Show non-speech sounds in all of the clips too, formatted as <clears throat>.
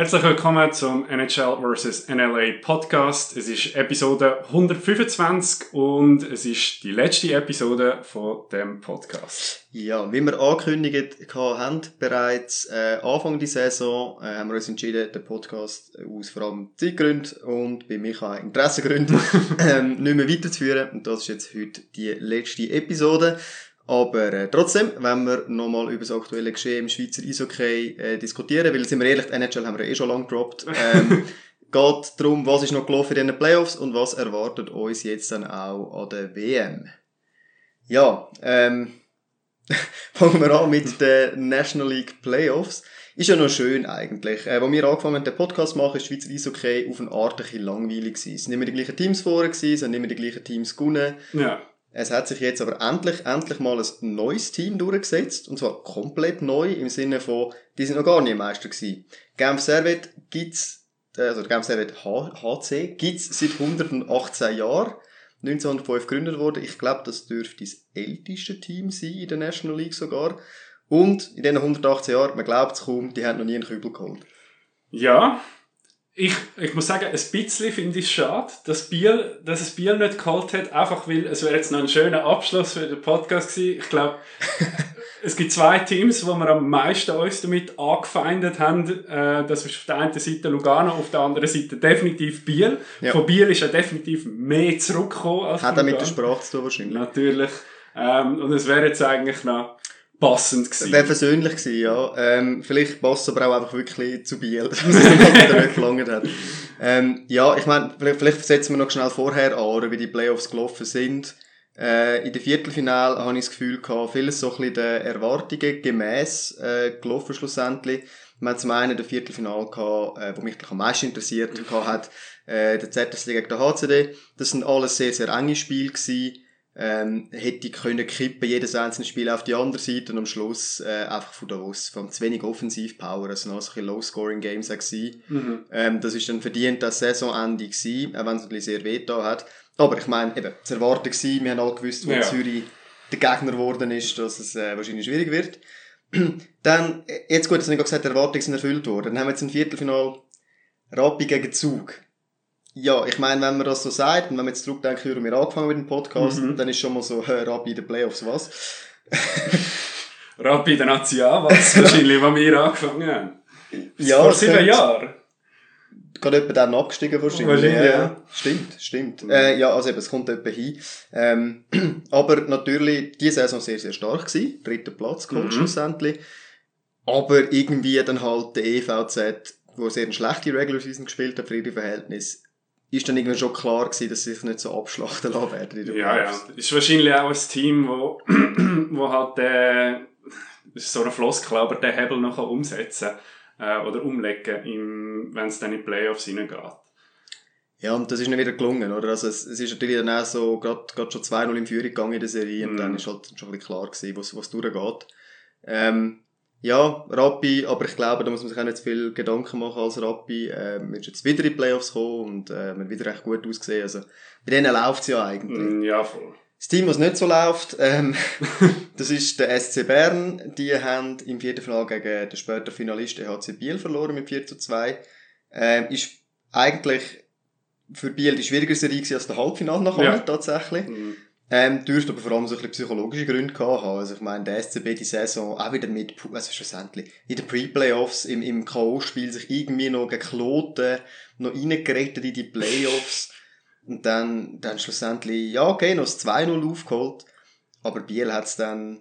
Herzlich willkommen zum NHL vs. NLA Podcast. Es ist Episode 125 und es ist die letzte Episode von dem Podcast. Ja, wie wir angekündigt haben, bereits äh, Anfang der Saison äh, haben wir uns entschieden, den Podcast aus vor allem Zeitgründen und bei mich auch Interessengründen <laughs> ähm, nicht mehr weiterzuführen. Und das ist jetzt heute die letzte Episode. Aber äh, trotzdem, wenn wir nochmal über das aktuelle Geschehen im Schweizer Eishockey äh, diskutieren, weil, sind wir ehrlich, die NHL haben wir eh schon lange gedroppt, <laughs> ähm, geht darum, was ist noch gelaufen in den Playoffs und was erwartet uns jetzt dann auch an der WM. Ja, ähm, <laughs> fangen wir an mit den National League Playoffs. Ist ja noch schön eigentlich. Äh, als wir angefangen haben, den Podcast zu machen, ist Schweizer Eishockey auf eine Art ein bisschen langweilig gewesen. Es sind immer die gleichen Teams vorher gewesen, es sind immer die gleichen Teams gewonnen. Ja. Es hat sich jetzt aber endlich, endlich mal ein neues Team durchgesetzt. Und zwar komplett neu im Sinne von, die sind noch gar nie Meister gewesen. Genf Servet gibt's, äh, also Genf Servet HC gibt's seit 118 Jahren. 1905 gegründet worden. Ich glaube, das dürfte das älteste Team sein in der National League sogar. Und in diesen 118 Jahren, man glaubt es kaum, die haben noch nie einen Kübel geholt. Ja, ich, ich muss sagen, ein bisschen finde ich es schade, dass, Biel, dass es Biel nicht geholt hat, einfach weil es wäre jetzt noch ein schöner Abschluss für den Podcast gewesen. Ich glaube, <laughs> es gibt zwei Teams, wo wir am meisten uns damit angefeindet haben. Äh, das ist auf der einen Seite Lugano, auf der anderen Seite definitiv Biel. Ja. Von Biel ist ja definitiv mehr zurückgekommen als Hat er mit der Sprache zu tun wahrscheinlich. Natürlich. Ähm, und es wäre jetzt eigentlich noch passend gewesen. Wäre versöhnlich gewesen, ja. Ähm, vielleicht passt es aber auch einfach wirklich zu Biel, <laughs> dass es <laughs> nicht gelangt hat. Ähm, ja, ich meine, vielleicht, vielleicht setzen wir noch schnell vorher an, wie die Playoffs gelaufen sind. Äh, in der Viertelfinale habe ich das Gefühl gehabt, vieles so ein bisschen den Erwartungen gemäss äh, gelaufen schlussendlich. Wir haben zum einen den Viertelfinale gehabt, äh, wo mich am meisten interessiert hat, äh, der ZSC gegen der HCD. Das sind alles sehr, sehr enge Spiele gewesen ähm, hätte können kippen, jedes einzelne Spiel auf die andere Seite und am Schluss äh, einfach von Davos, von zu wenig Offensivpower, also noch so ein Low-Scoring-Games mhm. ähm, Das ist dann verdient das Saisonende gewesen, auch wenn es ein sehr weh da hat. Aber ich meine, eben, zu erwarten gewesen, wir haben alle gewusst, wo ja. Zürich der Gegner geworden ist, dass es äh, wahrscheinlich schwierig wird. <clears throat> dann, äh, jetzt gut, dass ich gesagt die Erwartungen sind erfüllt worden. Dann haben wir jetzt ein Viertelfinal Rappi gegen Zug. Ja, ich meine, wenn man das so sagt, und wenn man jetzt zurückdenkt, wie wir angefangen mit dem Podcast, mhm. dann ist schon mal so, hör ab in den Playoffs, was? <laughs> Rappi der National, was <laughs> wahrscheinlich, wo wir angefangen haben. Ja, Vor sieben Jahren. Gerade etwa dann abgestiegen wahrscheinlich. wahrscheinlich ja. ja. Stimmt, stimmt. Mhm. Äh, ja, also eben, es kommt etwa hin. Ähm, <clears throat> aber natürlich, diese Saison sehr, sehr stark gewesen. Dritter Platz geholt mhm. schlussendlich. Aber irgendwie dann halt der EVZ, wo sehr eine schlechte Regular Season gespielt hat für ihre Verhältnisse, ist dann irgendwie schon klar gewesen, dass sie sich nicht so abschlachten lassen werden. Ja, ja. Ist wahrscheinlich auch ein Team, wo, <clears throat> wo halt, äh, ist so ein Floskel, aber den Hebel noch umsetzen äh, oder umlegen, wenn es dann in die Playoffs hineingeht. Ja, und das ist nicht wieder gelungen, oder? Also, es, es ist natürlich dann auch so, gerade, schon 2-0 in Führung gegangen in der Serie, mm. und dann ist halt schon ein bisschen klar gewesen, was, was durchgeht. Ähm, ja, Rappi, aber ich glaube, da muss man sich auch nicht zu viel Gedanken machen als Rappi. Äh, wir sind jetzt wieder in die Playoffs gekommen und äh, wir haben wieder recht gut ausgesehen. Also, bei denen läuft es ja eigentlich. Mm, ja, voll. Das Team, was nicht so läuft, ähm, <laughs> das ist der SC Bern. Die haben im vierten Finale gegen den späteren Finalist HC Biel verloren mit 4 zu 2. Ähm, ist eigentlich für Biel die schwierigere Serie als der Halbfinale nachher, ja. tatsächlich. Mhm. Ähm, dürfte aber vor allem so ein bisschen psychologische Gründe gehabt haben. Also ich meine, der SCB die Saison auch wieder mit, also schlussendlich, in den Pre-Playoffs, im, im K.O.-Spiel sich irgendwie noch gegen Kloten noch reingerettet in die Playoffs. Und dann, dann schlussendlich, ja okay, noch das 2-0 aufgeholt. Aber Biel hat es dann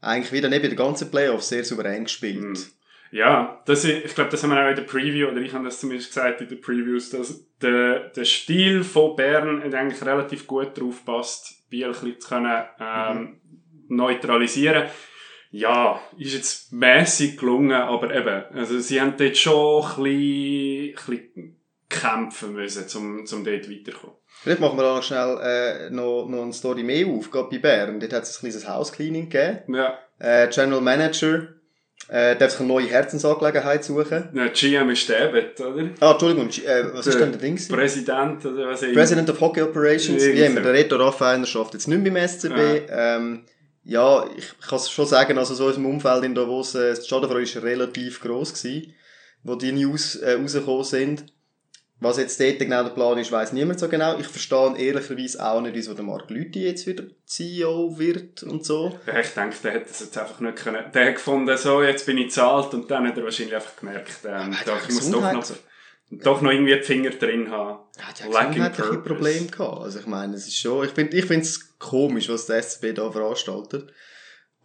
eigentlich wieder neben den ganzen Playoffs sehr souverän gespielt. Mhm. Ja, das, ich glaube, das haben wir auch in der Preview, oder ich habe das zumindest gesagt in den Previews, dass der, der Stil von Bern eigentlich relativ gut drauf passt, Biel ein bisschen zu können, ähm, mhm. neutralisieren. Ja, ist jetzt mäßig gelungen, aber eben, also sie haben dort schon ein bisschen, ein bisschen kämpfen müssen, um, um dort weiterzukommen. Vielleicht machen wir da noch schnell äh, noch, noch eine Story mehr auf, gerade bei Bern. Dort hat es ein kleines House-Cleaning gegeben. Ja. Äh, General Manager äh, darf sich eine neue Herzensangelegenheit suchen. Ja, GM ist der Bett, oder? Ah, Entschuldigung, äh, was der ist denn der Ding? Präsident oder was President of Hockey Operations, wie immer. Der Reto Raffainer schafft jetzt nicht mehr beim SCB. Ja, ähm, ja ich kann es schon sagen, also so in unserem Umfeld in Davos, äh, das Schadenfreude war relativ gross gewesen. wo die News äh, rausgekommen sind. Was jetzt dort genau der Plan ist, weiß niemand so genau. Ich verstehe ehrlicherweise auch nicht, wieso der Mark Lüthi jetzt wieder CEO wird und so. Ja, ich denke, der hätte das jetzt einfach nicht können. Der hat gefunden, so, jetzt bin ich zahlt und dann hat er wahrscheinlich einfach gemerkt, ähm, hat doch, ja ich muss doch noch, doch noch irgendwie die Finger drin haben. Er hat ja. Probleme gehabt. Also ich meine, es ist schon, ich finde ich finde es komisch, was der SCB da veranstaltet.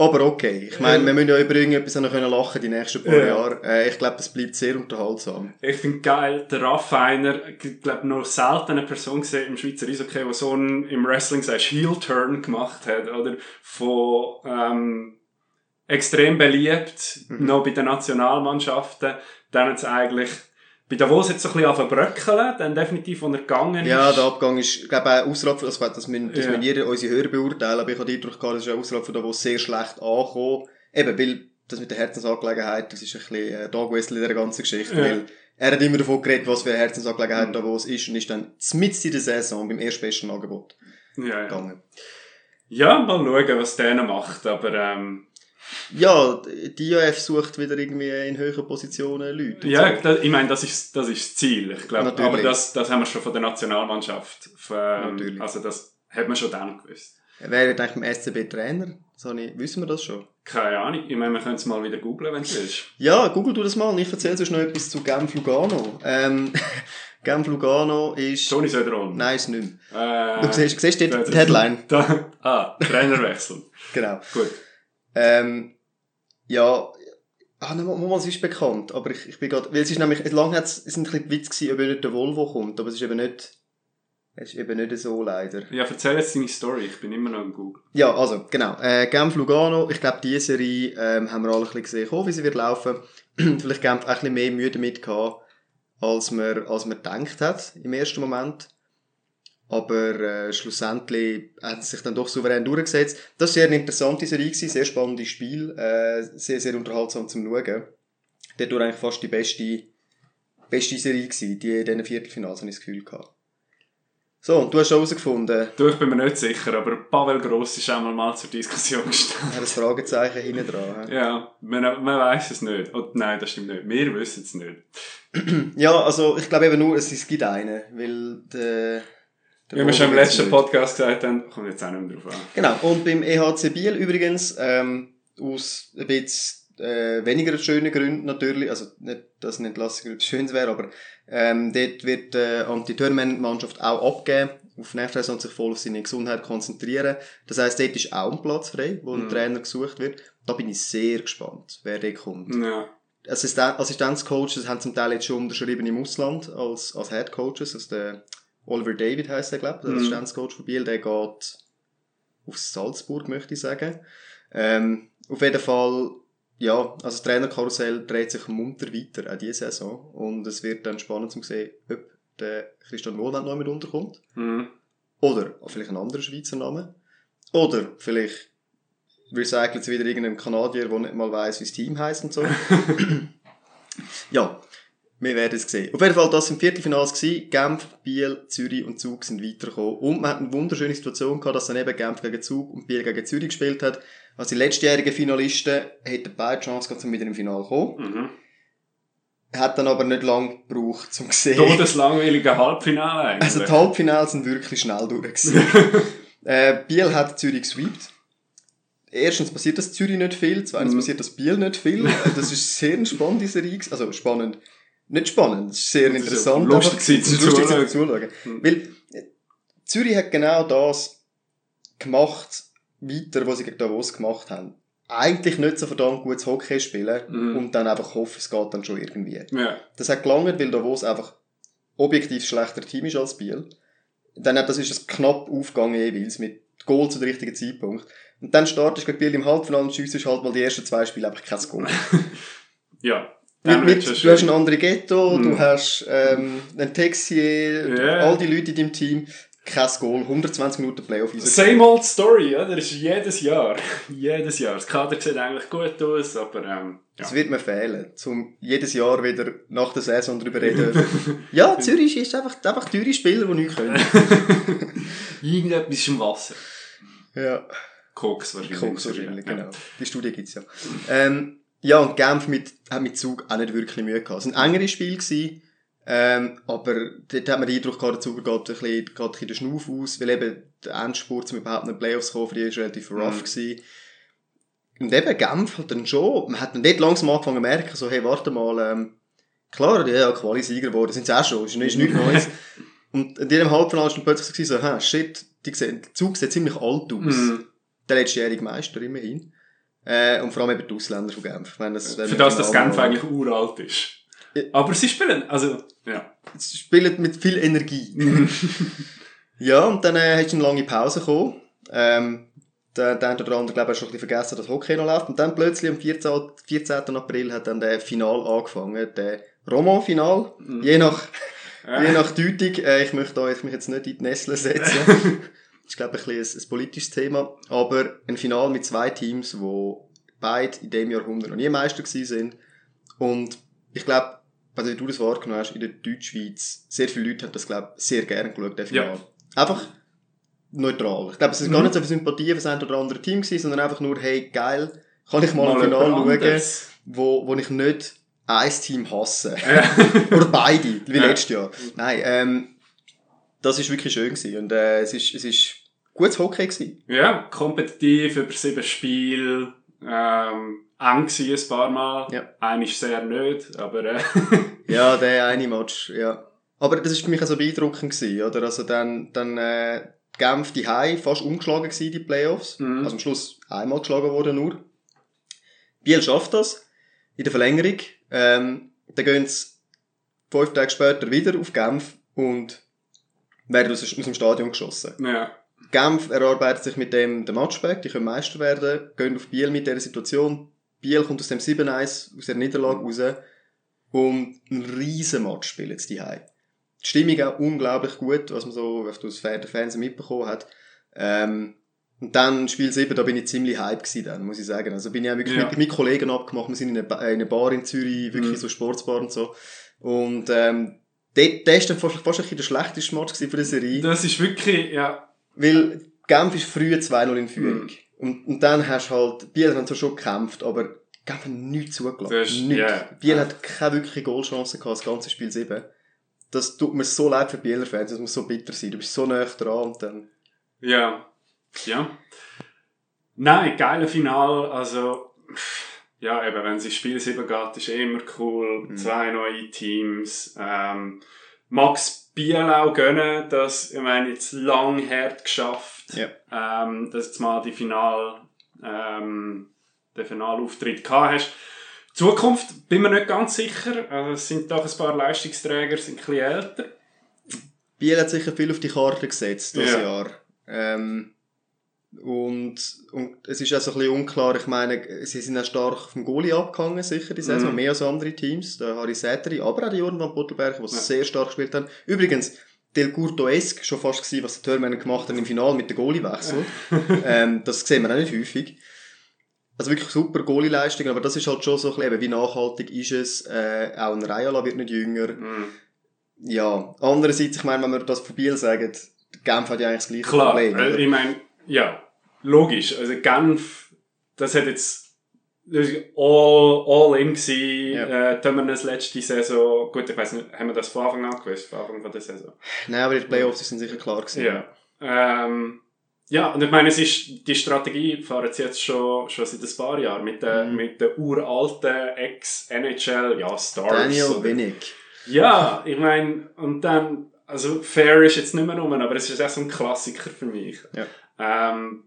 Aber okay. Ich meine, Ja. wir müssen ja über irgendetwas noch können lachen die nächsten paar Ja. Jahre. Äh, ich glaube, es bleibt sehr unterhaltsam. Ich finde geil, der Raffiner, ich glaube, noch selten eine Person gesehen im Schweizer Eishockey, die so einen, im Wrestling sagst, Heel-Turn gemacht hat, oder? Von, ähm, extrem beliebt, Mhm. noch bei den Nationalmannschaften, dann jetzt eigentlich, bei Davos jetzt so ein bisschen bröckeln, dann definitiv, wo er gegangen Ja, ist. der Abgang ist, ich glaube, auch außerhalb von, also, das müssen, das Ja. müssen jeder unsere Hörer beurteilen, aber ich habe den Eindruck gehabt, das ist außerhalb von Davos sehr schlecht angekommen. Eben, weil, das mit der Herzensangelegenheit, das ist ein bisschen, äh, Dog Whistle in der ganzen Geschichte, Ja. weil er hat immer davon geredet, was für eine Herzensangelegenheit Davos ist und ist dann mitten in der Saison beim erstbesten Angebot ja, ja. gegangen. ja, mal schauen, was der noch macht, aber, ähm, Ja, die IAF sucht wieder irgendwie in höheren Positionen Leute. Ja, so. das, ich meine, das ist, das ist das Ziel. Ich glaube, Natürlich. aber das, das haben wir schon von der Nationalmannschaft. Ähm, Natürlich. Also das hat man schon dann gewusst. Wer wird eigentlich beim SCB Trainer? So nicht, wissen wir das schon? Keine Ahnung. Ich meine, wir können es mal wieder googlen, wenn es ist. Ja, google du das mal und ich erzähle sonst noch etwas zu Genf Lugano. Ähm, <laughs> Genf Lugano ist... Toni Söderholm. Nein, ist nicht mehr. Äh, Du siehst, siehst dort die Headline. Da, ah, Trainerwechsel. <laughs> Genau. Gut. Ähm, ja, ah, nein, es ist bekannt, aber ich, ich bin gerade, weil es ist nämlich, lange hat es, es ein bisschen Witz gewesen, ob nicht der Volvo kommt, aber es ist eben nicht, es ist eben nicht so leider. Ja, erzähl jetzt deine Story. Ich bin immer noch im Google. Ja, also, genau, äh, Genf Lugano, ich glaube, diese Serie, ähm, haben wir alle ein bisschen gesehen, oh, wie sie wird laufen. <clears throat> Vielleicht Genf auch ein bisschen mehr Mühe damit gehabt, als man, als man gedacht hat, im ersten Moment. Aber äh, schlussendlich hat es sich dann doch souverän durchgesetzt. Das war sehr eine interessante Serie, sehr spannendes Spiel, äh, sehr, sehr unterhaltsam zum Schauen. Dort war eigentlich fast die beste, beste Serie gewesen, die in diesen Viertelfinals, habe ich das Gefühl gehabt. So, und du hast schon herausgefunden, Du, ich bin mir nicht sicher, aber Pavel Gross ist einmal mal zur Diskussion gestanden. er hat ein Fragezeichen hinten dran. Ja, man, man weiß es nicht. Und nein, das stimmt nicht. Wir wissen es nicht. <clears throat> Ja, also ich glaube eben nur, es, es gibt einen, weil der... Wie wir schon im letzten. Podcast gesagt haben, kommt jetzt auch nicht mehr drauf an. Genau, und beim EHC Biel übrigens, ähm, aus ein bisschen äh, weniger schönen Gründen natürlich, also nicht, dass eine Entlassung etwas Schönes wäre, aber ähm, dort wird äh, Anti-Tournament-Mannschaft auch abgeben, auf nächste Saison sich voll auf seine Gesundheit konzentrieren. Das heisst, dort ist auch ein Platz frei, wo ein Mhm. Trainer gesucht wird. Da bin ich sehr gespannt, wer dort kommt. Ja. Assisten Assistenzcoaches haben zum Teil jetzt schon unterschrieben im Ausland als, als Head Coaches. Also der Oliver David heißt der, glaube ich, der Mhm. Assistenzcoach von Biel, der geht auf Salzburg, möchte ich sagen. Ähm, auf jeden Fall, ja, also das Trainerkarussell dreht sich munter weiter, auch diese Saison. Und es wird dann spannend zu sehen, ob der Christian Wohlland noch mit unterkommt. Mhm. Oder vielleicht ein anderer Schweizer Name. Oder vielleicht recycelt es wieder irgendein Kanadier, der nicht mal weiss, wie das Team heisst und so. <laughs> ja, wir werden es sehen. Auf jeden Fall, das sind Viertelfinals gewesen. Genf, Biel, Zürich und Zug sind weitergekommen. Und man hat eine wunderschöne Situation gehabt, dass dann eben Genf gegen Zug und Biel gegen Zürich gespielt hat. Also die letztjährigen Finalisten hätten beide Chance gehabt, um wieder im Finale zu kommen. Mhm. Hat dann aber nicht lange gebraucht, um zu sehen. Todeslangweilige Halbfinale eigentlich. Also die Halbfinals sind wirklich schnell durch. <laughs> äh, Biel hat Zürich gesweept. Erstens passiert das Zürich nicht viel, zweitens Mhm. passiert das Biel nicht viel. Das ist sehr eine spannende Serie. Also spannend. Nicht spannend, es ist sehr Das ist interessant. lustig einfach. gewesen Es ist zum lustig Zuschauen. Zuschauen. Mhm. Weil äh, Zürich hat genau das gemacht, weiter, was sie gegen Davos gemacht haben. Eigentlich nicht so verdammt gutes Hockey spielen Mhm. und dann einfach hoffen, es geht dann schon irgendwie. Ja. Das hat gelangt, weil Davos einfach objektiv schlechter Team ist als Biel. Dann hat, das ist es knapp aufgegangen jeweils mit Goal zu dem richtigen Zeitpunkt. Und dann startest du gegen Biel im Halbfinale und schiessest halt mal die ersten zwei Spiele einfach kein Goal. <laughs> Ja. Mit, mit, du hast einen André Ghetto, Mhm. du hast ähm, einen Texier, Ja. all die Leute in deinem Team, kein Goal, 120 Minuten Playoff. Same old story, oder? Das ist jedes Jahr. <laughs> jedes Jahr. Das Kader sieht eigentlich gut aus, aber ähm, ja. Das wird mir fehlen, um jedes Jahr wieder nach der Saison darüber reden. <laughs> ja, Zürich ist einfach, einfach teure Spieler, die nichts können. <laughs> Irgendetwas im Wasser. ja. Koks wahrscheinlich. Koks wahrscheinlich, Ja. genau. Die Studie gibt's ja. Ähm, ja, und Genf mit, hat mit Zug auch nicht wirklich Mühe gehabt. Es war ein engeres Spiel, gewesen, ähm, aber dort hat man den Eindruck gehabt, der Zug geht ein bisschen, geht ein bisschen den Schnuff aus, weil eben der Endspurt, um überhaupt in die Playoffs kommen, für die ist relativ rough Mhm. gewesen. Und eben Genf hat dann schon, man hat dann dort langsam angefangen zu merken, so, hey, warte mal, ähm, klar, ja, ja, Quali-Sieger geworden, sind sie auch schon, ist, ist nichts Neues. Und in diesem Halbfinale war dann plötzlich so, ha, shit, die der Zug sieht ziemlich alt aus. Mhm. Der letztjährige Meister immerhin. Äh, und vor allem eben die Ausländer von Genf. Meine, das, Für das, dass Genf eigentlich uralt ist. Aber sie spielen, also, ja. Sie spielen mit viel Energie. <laughs> ja, und dann äh, hast du eine lange Pause gekommen. Ähm, der, der oder andere, glaube ich, schon ein bisschen vergessen, dass Hockey noch läuft. Und dann plötzlich am 14. 14. April hat dann der Final angefangen. Der Roman-Final. Je nach, <laughs> je nach Deutung. Äh, ich möchte euch mich jetzt nicht in die Nesseln setzen. <laughs> ist, glaube ich, ein, bisschen ein, ein politisches Thema. Aber ein Final mit zwei Teams, die beide in dem Jahrhundert noch nie Meister gewesen sind. Und ich glaube, also wie du das wahrgenommen hast, in der Deutschschweiz, sehr viele Leute haben das, glaube ich, sehr gerne geschaut, der Final. Einfach neutral. Ich glaube, es ist gar Mhm. nicht so viel Sympathie für das ein oder andere Team gewesen, sondern einfach nur, hey, geil, kann ich mal, ein jemand Final schauen, wo, wo ich nicht ein Team hasse. Ja. <laughs> Oder beide, wie Ja. letztes Jahr. Nein, ähm, das ist wirklich schön gewesen. Und, äh, es ist, es ist gutes Hockey gewesen. Ja, kompetitiv über sieben Spiele. Ähm, eng gewesen ein paar Mal. Ja. Ein ist sehr nicht, aber äh, <laughs> Ja, der eine Match, ja. Aber das ist für mich auch so beeindruckend gewesen, oder? Also dann, dann, äh, Genf die Hai fast umgeschlagen gewesen, die Playoffs. Mhm. Also am Schluss einmal geschlagen worden nur. Biel schafft das. In der Verlängerung. Ähm, dann gehen sie fünf Tage später wieder auf Genf und werden aus, aus dem Stadion geschossen. ja. Genf erarbeitet sich mit dem den Matchback, die können Meister werden, gehen auf Biel mit dieser Situation. Biel kommt aus dem 7-1, aus der Niederlage raus und ein riesen Match spielen sie die Die Stimmung auch unglaublich gut, was man so auf das der Fernsehen mitbekommen hat. Ähm, und dann Spiel 7, da bin ich ziemlich hype gewesen dann, muss ich sagen. Also bin ich auch wirklich Ja. mit, mit Kollegen abgemacht, wir sind in einer, in einer Bar in Zürich, wirklich Mhm. so Sportsbar und so. Und ähm, der, der ist dann fast, fast ein bisschen der schlechteste Match für die Serie. Das ist wirklich, ja. Weil Genf ist früh 2-0 in Führung. Mhm. Und, und dann hast du halt, Biel hat zwar schon gekämpft, aber Genf hat nichts zugelassen. Ist- nichts. ja. Biel hat keine wirkliche Goalchance gehabt, das ganze Spiel 7. Das tut mir so leid für Bieler Fans, das muss so bitter sein. Du bist so nah dran und dann, Ja. Ja. Nein, geile Final. Also, ja, eben, wenn es ins Spiel 7 geht, ist eh immer cool. Mhm. Zwei neue Teams. Ähm, Max Biel auch gönnen, dass, ich meine, jetzt lang hart geschafft, Ja. ähm, dass du jetzt mal die Final, ähm, den Finalauftritt gehabt hast. Zukunft bin mir nicht ganz sicher. Also, es sind doch ein paar Leistungsträger, sind ein bisschen älter. Biel hat sicher viel auf die Karte gesetzt, das Ja. Jahr. Ähm, und, und es ist auch so ein bisschen unklar, ich meine, sie sind auch stark vom Goalie abgehangen, sicher, die Saison, Mhm. mehr als andere Teams, der Harry Säteri, aber auch die Jordan van Pottelberg, die Ja. sehr stark gespielt haben. Übrigens, Del Curto-esque schon fast gewesen, was die Törmänner gemacht haben im Finale mit dem Goalie-Wechsel. <laughs> ähm, das sehen wir auch nicht häufig. Also wirklich super Goalie-Leistung, aber das ist halt schon so ein bisschen, eben, wie nachhaltig ist es, äh, auch ein Rayala wird nicht jünger. Mhm. Ja, andererseits, ich meine, wenn wir das von Biel sagen, Genf hat ja eigentlich das gleiche Klar, Problem. äh, oder? ich meine, ja, logisch. Also Genf, das hat jetzt das ist all, all in gewesen. Ja. Äh, das letzte Saison, gut, ich weiß nicht, haben wir das von Anfang an gewusst, von Anfang von der Saison? Nein, aber die Playoffs sind sicher klar gewesen. Ja. Ähm, ja, und ich meine, es ist, die Strategie fahren sie jetzt schon, schon seit ein paar Jahren mit den, Mhm. mit den uralten Ex-NHL, ja, Stars. Daniel Winnick. Ja, ich meine, und dann, also Fair ist jetzt nicht mehr rum, aber es ist auch so ein Klassiker für mich. Ja. Ähm,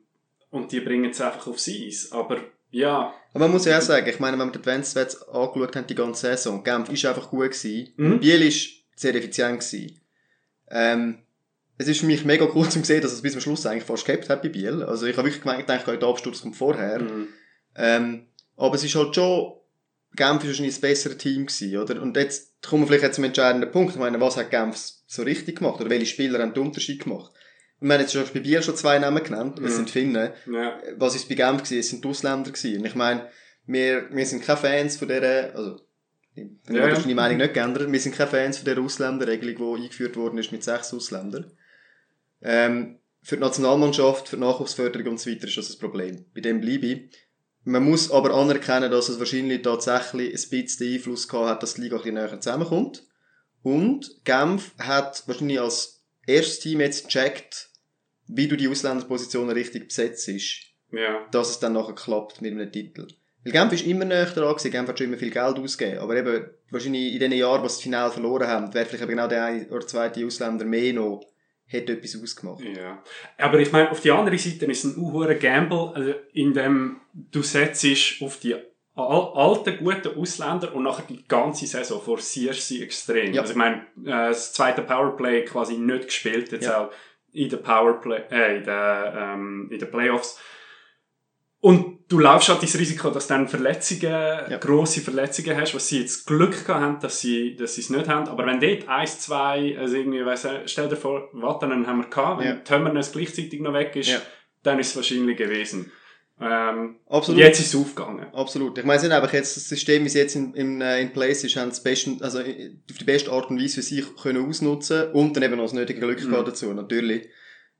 und die bringen es einfach aufs Eis. Aber ja, Aber man muss ja auch sagen, ich meine, wenn wir die Advanced Stats angeschaut haben, die ganze Saison, Genf ist einfach gut gewesen. Mhm. Biel ist sehr effizient gewesen. Ähm, es ist für mich mega cool zu sehen, dass es bis zum Schluss eigentlich fast gehabt hat bei Biel. Also ich habe wirklich gedacht, der Absturz kommt vorher. mhm. Ähm, aber es ist halt schon, Genf ist wahrscheinlich das bessere Team gewesen, oder? Und jetzt kommen wir vielleicht jetzt zum entscheidenden Punkt. Ich meine, was hat Genf so richtig gemacht? Oder welche Spieler haben den Unterschied gemacht? Wir haben jetzt schon bei Biel schon zwei Namen genannt. Es Mhm. sind Finnen. ja, Was ist bei Genf gewesen? Es sind die Ausländer gewesen. Und ich meine, wir, wir sind keine Fans von dieser, also, ich Ja, ja, ja. deine Meinung nicht geändert. Wir sind keine Fans von dieser Ausländerregelung, die eingeführt worden ist mit sechs Ausländern. Ähm, für die Nationalmannschaft, für die Nachwuchsförderung und so weiter ist das ein Problem. Bei dem bleibe ich. Man muss aber anerkennen, dass es wahrscheinlich tatsächlich ein bisschen Einfluss gehabt hat, dass die Liga ein bisschen näher zusammenkommt. Und Genf hat wahrscheinlich als erstes Team jetzt gecheckt, wie du die Ausländerpositionen richtig besetzt. Ja. Dass es dann nachher klappt mit einem Titel. Weil Genf ist immer näher dran gewesen, Genf hat schon immer viel Geld ausgegeben. Aber eben, wahrscheinlich in den Jahren, wo sie das Finale verloren haben, wäre vielleicht genau der eine oder zweite Ausländer mehr noch, hätte etwas ausgemacht. Ja. Aber ich meine, auf die andere Seite ist es ein unhoher Gamble, also in dem du setzt auf die al alten, guten Ausländer und nachher die ganze Saison forcierst sie extrem. Ja. Also ich meine, äh, das zweite Powerplay quasi nicht gespielt, jetzt Ja. auch in den Powerplay, äh, in den, ähm, in den Playoffs. Und du laufst halt das Risiko, dass du dann Verletzungen, grosse Verletzungen hast, was sie jetzt Glück gehabt haben, dass sie, dass sie es nicht haben. Aber wenn dort eins, zwei, also irgendwie, weiss, stell dir vor, Vatanen haben wir gehabt, wenn Ja. Tömmernes gleichzeitig noch weg ist, Ja. dann ist es wahrscheinlich gewesen. Ähm, Absolut. Jetzt ist es aufgegangen. Absolut. Ich meine, sie haben einfach jetzt das System, wie es jetzt in, in, äh, in place ist, haben das besten, also äh, auf die beste Art und Weise für sich können ausnutzen und dann eben noch das nötige Glück Mhm. dazu, natürlich.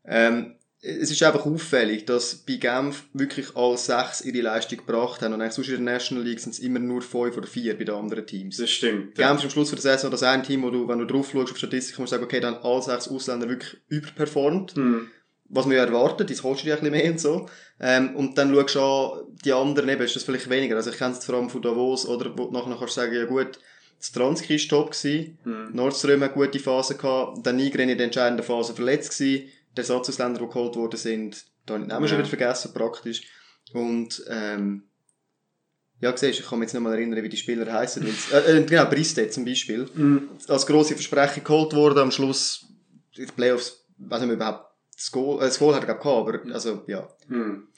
Ähm, es ist einfach auffällig, dass bei Genf wirklich alle sechs ihre Leistung gebracht haben und eigentlich sonst in der National League sind es immer nur fünf oder vier bei den anderen Teams. Das stimmt. Genf ist am Schluss der Saison das ein Team, wo du, wenn du drauf schaust auf Statistik, musst du sagen, okay, dann alle sechs Ausländer wirklich überperformt Hm. Was man ja erwartet, das holst du dir ein bisschen mehr und so. Ähm, und dann schaust du an, die anderen eben, ist das vielleicht weniger. Also ich kenne es vor allem von Davos, oder wo du nachher kannst sagen, ja gut, das Transki war top gewesen, Hm. Nordström hat gute Phase gehabt, dann Nigren in der entscheidenden Phase verletzt gewesen, der Ersatzausländer, die geholt worden sind, da habe ich den Namen schon Ja. wieder vergessen, praktisch. Und, ähm, ja, siehst ich kann mich jetzt nicht mal erinnern, wie die Spieler heißen. äh, äh, genau, Briste zum Beispiel Hm. als grosse Versprechen geholt worden, am Schluss in den Playoffs, weiß nicht mehr überhaupt, das Goal, äh, das Goal hat er gehabt, aber, also, ja. Hm.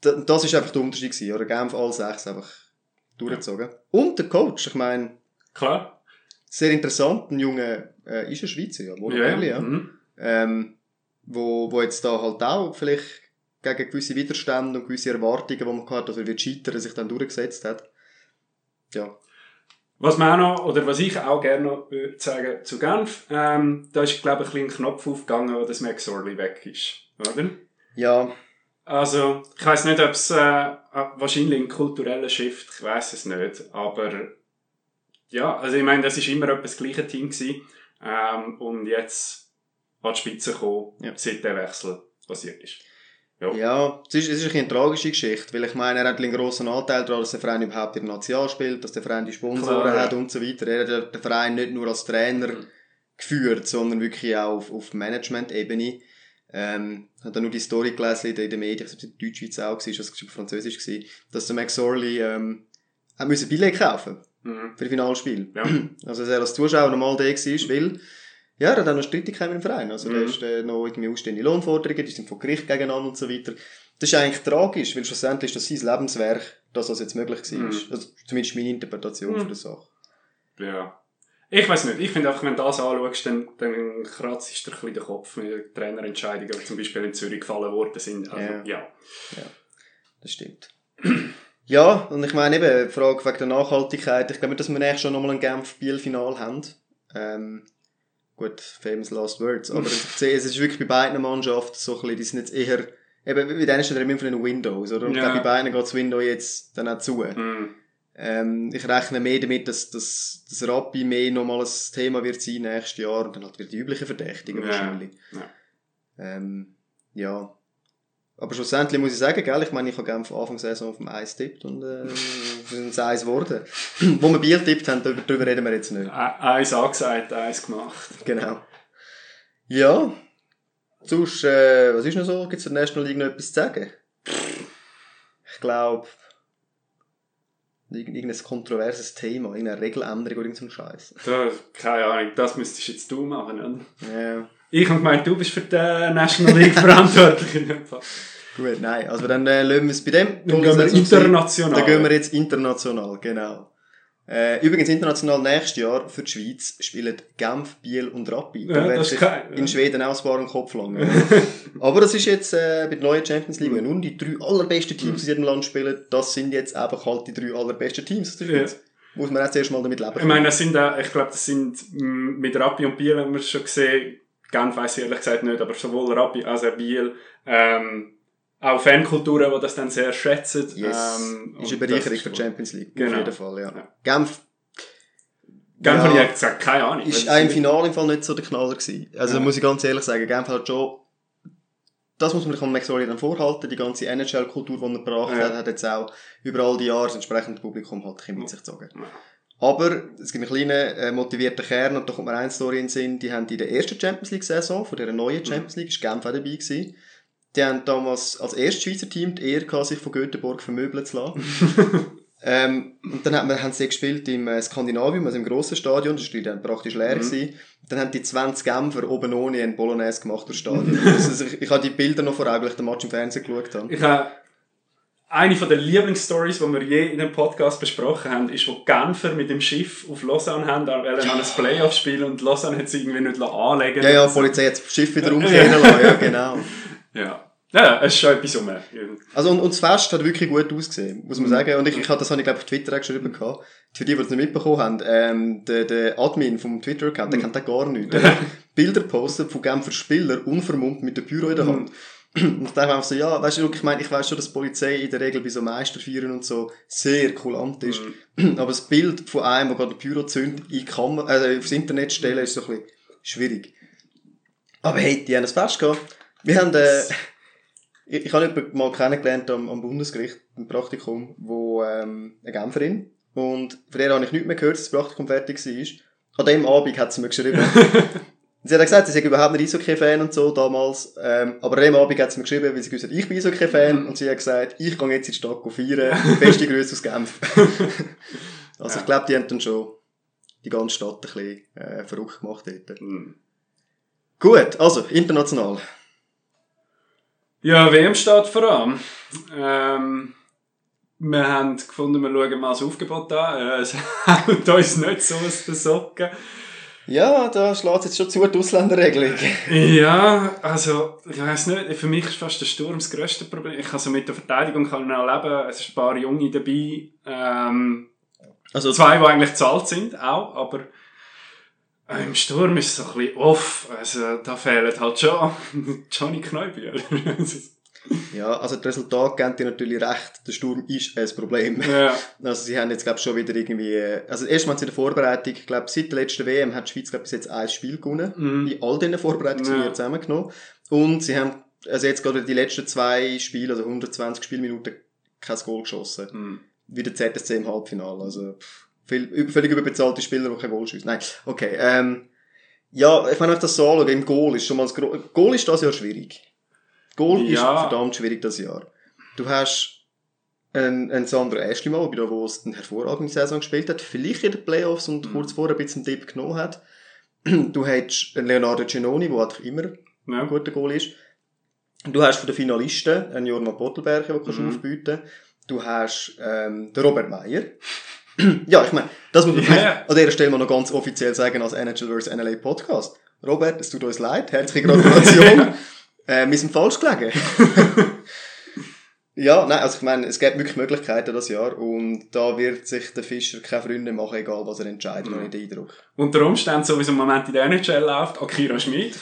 Da- Das ist einfach der Unterschied gewesen, oder? Genf all sechs einfach durchgezogen. Und der Coach, ich meine, Klar. sehr interessant, ein Junge, äh, ist ein Schweizer, ja, wohl Ja. ja. Hm. Ähm, wo, wo jetzt da halt auch vielleicht gegen gewisse Widerstände und gewisse Erwartungen, die man gehabt hat, dass er wird scheitern, sich dann durchgesetzt hat. Ja. Was man auch noch, oder was ich auch gerne noch würde sagen zu Genf, ähm, da ist, glaube ich, ein ein Knopf aufgegangen, wo das Max Orley weg ist. Oder? Ja, Also, ich weiß nicht, ob es äh, wahrscheinlich ein kultureller Shift, ich weiß es nicht, aber ja, also ich meine, das ist immer etwa das gleiche Team gewesen, ähm, und jetzt an die Spitze gekommen, Ja. seit der Wechsel passiert ist. Ja. Ja, es ist, es ist eine tragische Geschichte, weil ich meine, er hat einen grossen Anteil daran, dass der Verein überhaupt in der National spielt, dass der Verein die Sponsoren Klar, ja. hat und so weiter. Er hat den Verein nicht nur als Trainer Mhm. geführt, sondern wirklich auch auf, auf Management-Ebene. Ähm, hat dann nur die Story gelesen in den, Medien, ich es in Deutschschweiz auch war, das war französisch, dass der Max Orley ähm, hat müssen Billett kaufen Mhm. für das Finalspiel. Ja. Also, dass er als Zuschauer normal da war, weil, ja, er hat auch noch Streitigkeiten dem Verein. Also, da Mhm. ist äh, noch irgendwie ausstehende Lohnforderungen, die sind vom Gericht gegeneinander und so weiter. Das ist eigentlich tragisch, weil schlussendlich ist das sein Lebenswerk, dass das jetzt möglich war. Mhm. Also, zumindest meine Interpretation Mhm. von der Sache. Ja. Ich weiß nicht. Ich finde einfach, wenn du das anschaust, dann, dann kratzt dir ein bisschen den Kopf mit Trainerentscheidungen, die zum Beispiel in Zürich gefallen worden sind. Also, Ja. ja. Das stimmt. <clears throat> ja, und ich meine eben, die Frage wegen der Nachhaltigkeit. Ich glaube nicht, dass wir nächstes schon nochmal ein Genf-Biel-Final haben. Ähm, gut, famous last words. Aber <laughs> es ist wirklich bei beiden Mannschaften so ein bisschen, die sind jetzt eher, eben, bei denen ist dann immer von den Windows, oder? Und Ja. bei beiden geht das Window jetzt dann auch zu. Mhm. Ähm, ich rechne mehr damit, dass, dass, dass Rappi mehr nochmal ein Thema wird sein nächstes Jahr und dann halt wieder die üblichen Verdächtigen Ja. wahrscheinlich. Ja. Ähm, ja. Aber schlussendlich muss ich sagen, gell, ich meine, ich habe Genf Anfang der Saison auf dem Eis tippt und äh, sind es Eis geworden. <clears throat> Wo wir Biel tippt haben, darüber, reden wir jetzt nicht. E- Eins angesagt, eins gemacht. Genau. Ja. Sonst, äh, was ist noch so? Gibt es der National League noch etwas zu sagen? Ich glaube, irgendein kontroverses Thema, irgendeine Regeländerung oder irgendein Scheiß. Keine Ahnung, das müsstest jetzt du machen. Oder? Ja. Ich habe gemeint, du bist für die National League <laughs> verantwortlich. in dem Fall. Gut, nein, also dann äh, lassen wir es bei dem. Dann gehen wir international. Dann gehen wir jetzt international, genau. Äh, übrigens international nächstes Jahr für die Schweiz spielen Genf, Biel und Rappi. Da Ja, werden sich ist geil, in ja. Schweden auch ein paar Kopf langen. <laughs> Aber das ist jetzt äh, bei der neuen Champions League, wenn nun die drei allerbesten Teams aus jedem Land spielen, das sind jetzt einfach halt die drei allerbesten Teams aus der Ja. Schweiz. Muss man auch zuerst mal damit leben Ich meine, das sind, äh, ich glaube, das sind mm, mit Rappi und Biel haben wir es schon gesehen. Genf weiss ich ehrlich gesagt nicht, aber sowohl Rappi als auch Biel ähm, auch Fankulturen, die das dann sehr schätzen. Yes. Ähm, ist eine Bereicherung ist für die. Champions League. Genau. Auf jeden Fall, ja. Ja. Genf Genf Ja. ich gesagt, keine Ahnung. ist auch im Finale im Fall nicht so der Knaller gewesen. Also Ja. muss ich ganz ehrlich sagen, Genf hat schon, das muss man sich an McSorley dann vorhalten, die ganze NHL-Kultur, die er gebracht Ja. hat, hat jetzt auch über all die Jahre das entsprechende Publikum halt mit sich gezogen. Ja. Aber es gibt einen kleinen äh, motivierten Kern und da kommt mir eine Story in den Sinn, die haben in der ersten Champions League-Saison, von dieser neuen Champions League, ist Genf auch dabei gewesen. Die haben damals als erstes Schweizer Team die Ehre gehabt, sich von Göteborg vermöbeln zu lassen. <laughs> ähm, und dann hat man, haben sie gespielt im äh, Skandinavium, also im grossen Stadion, das war dann praktisch leer. Mhm. Gewesen. Dann haben die 20 Genfer oben ohne einen Bolognese gemacht durch das Stadion. <laughs> also, ich, ich habe die Bilder noch vor Augen, weil ich den Match im Fernsehen geschaut habe. Ich habe eine von den Lieblingsstories, die wir je in dem Podcast besprochen haben, ist, wo Genfer mit dem Schiff auf Lausanne haben, wollen an ein Playoff spielen und Lausanne hat sie irgendwie nicht anlegen Ja, ja, die Polizei hat das Schiff wieder <laughs> umkehren lassen, ja, genau. ja. Ja, es ist schon etwas um. Also, und, und das Fest hat wirklich gut ausgesehen, muss man sagen. Und ich, ich habe das, habe ich, glaube ich, auf Twitter auch geschrieben gehabt. Für die, die es nicht mitbekommen haben, ähm, der, der Admin vom Twitter-Account, der kennt das gar nicht. <laughs> Der hat Bilder gepostet von Genfer Spielern, unvermummt mit dem Büro in der Hand. Und ich dachte einfach so, ja, weißt du, ich meine, ich weiß schon, dass die Polizei in der Regel bei so Meisterfeiern und so sehr kulant ist. Aber das Bild von einem, der gerade ein Büro zündet, in Kamera, äh, aufs Internet stellen, ist so ein bisschen schwierig. Aber hey, die haben ein Fest gehabt. Wir haben, äh, <laughs> ich, ich habe jemanden mal kennengelernt am, am Bundesgericht, im Praktikum, wo, ähm, eine Genferin, und von der habe ich nicht mehr gehört, dass das Praktikum fertig war. An dem Abend hat sie mir geschrieben. <laughs> sie hat gesagt, sie sei überhaupt nicht Eishockey-Fan und so damals, ähm, aber an dem Abend hat sie mir geschrieben, weil sie gesagt hat, ich bin Eishockey-Fan, und sie hat gesagt, ich gehe jetzt in die Stadt feiern, beste Grüße aus Genf. <laughs> <laughs> also Ja. ich glaube, die haben dann schon die ganze Stadt ein bisschen, äh, verrückt gemacht dort. Mhm. Gut, also, international. Ja, WM steht vor allem. Ähm, wir haben gefunden, wir schauen mal das Aufgebot an. Äh, Es <laughs> haut uns nicht so aus den Socken. Ja, da schlägt jetzt schon zu die Ausländerregelung. <laughs> Ja, also, ich weiss nicht, für mich ist fast der Sturm das grösste Problem. Ich kann so mit der Verteidigung kann ich auch leben. Es sind ein paar Junge dabei. Ähm, Also, zwei, die eigentlich zahlt sind, auch, aber äh, im Sturm ist es so ein bisschen off. Also, da fehlen halt schon <laughs> Johnny Kneubühler. <laughs> ja, also das Resultat geben dir natürlich recht. Der Sturm ist ein Problem. ja. <laughs> Also sie haben jetzt, glaube ich, schon wieder irgendwie... Also erstmal in der Vorbereitung, ich glaube, seit der letzten WM hat die Schweiz, glaube bis jetzt ein Spiel gewonnen. Mhm. In all diesen Vorbereitungsturnieren Ja. zusammengenommen. Und sie haben, also jetzt gerade die letzten zwei Spiele, also 120 Spielminuten, kein Goal geschossen. Mhm. Wie der ZSC im Halbfinale. Also viel, völlig überbezahlte Spieler, die kein Goal schießen. Nein, okay. Ähm, ja, ich meine, wenn ich das so anschaue, im Goal ist schon mal das Goal ist das Jahr schwierig. Goal Ja. ist verdammt schwierig das Jahr. Du hast einen, einen Sandro Ashley-Mal, bei der, wo es eine hervorragende Saison gespielt hat, vielleicht in den Playoffs und Mhm. kurz vorher ein bisschen Dip genommen hat. <clears throat> Du hast einen Leonardo Cenoni, der einfach immer Ja. ein guter Goal ist. Du hast von den Finalisten einen Jorma Bottelberger, den kannst du Mhm. aufbieten. Du hast ähm, den Robert Meyer. <clears throat> ja, ich meine, das muss man ja. an dieser Stelle mal noch ganz offiziell sagen als NHL vs. NLA Podcast. Robert, es tut uns leid, herzliche Gratulation. <laughs> äh, wir sind falsch gelegen. <laughs> ja, nein, also ich meine, es gibt wirklich Möglichkeiten das Jahr und da wird sich der Fischer keine Freunde machen, egal was er entscheidet, Mhm. habe ich den Eindruck. Unter Umständen, so wie es im Moment in der NHL läuft, Akira Schmid.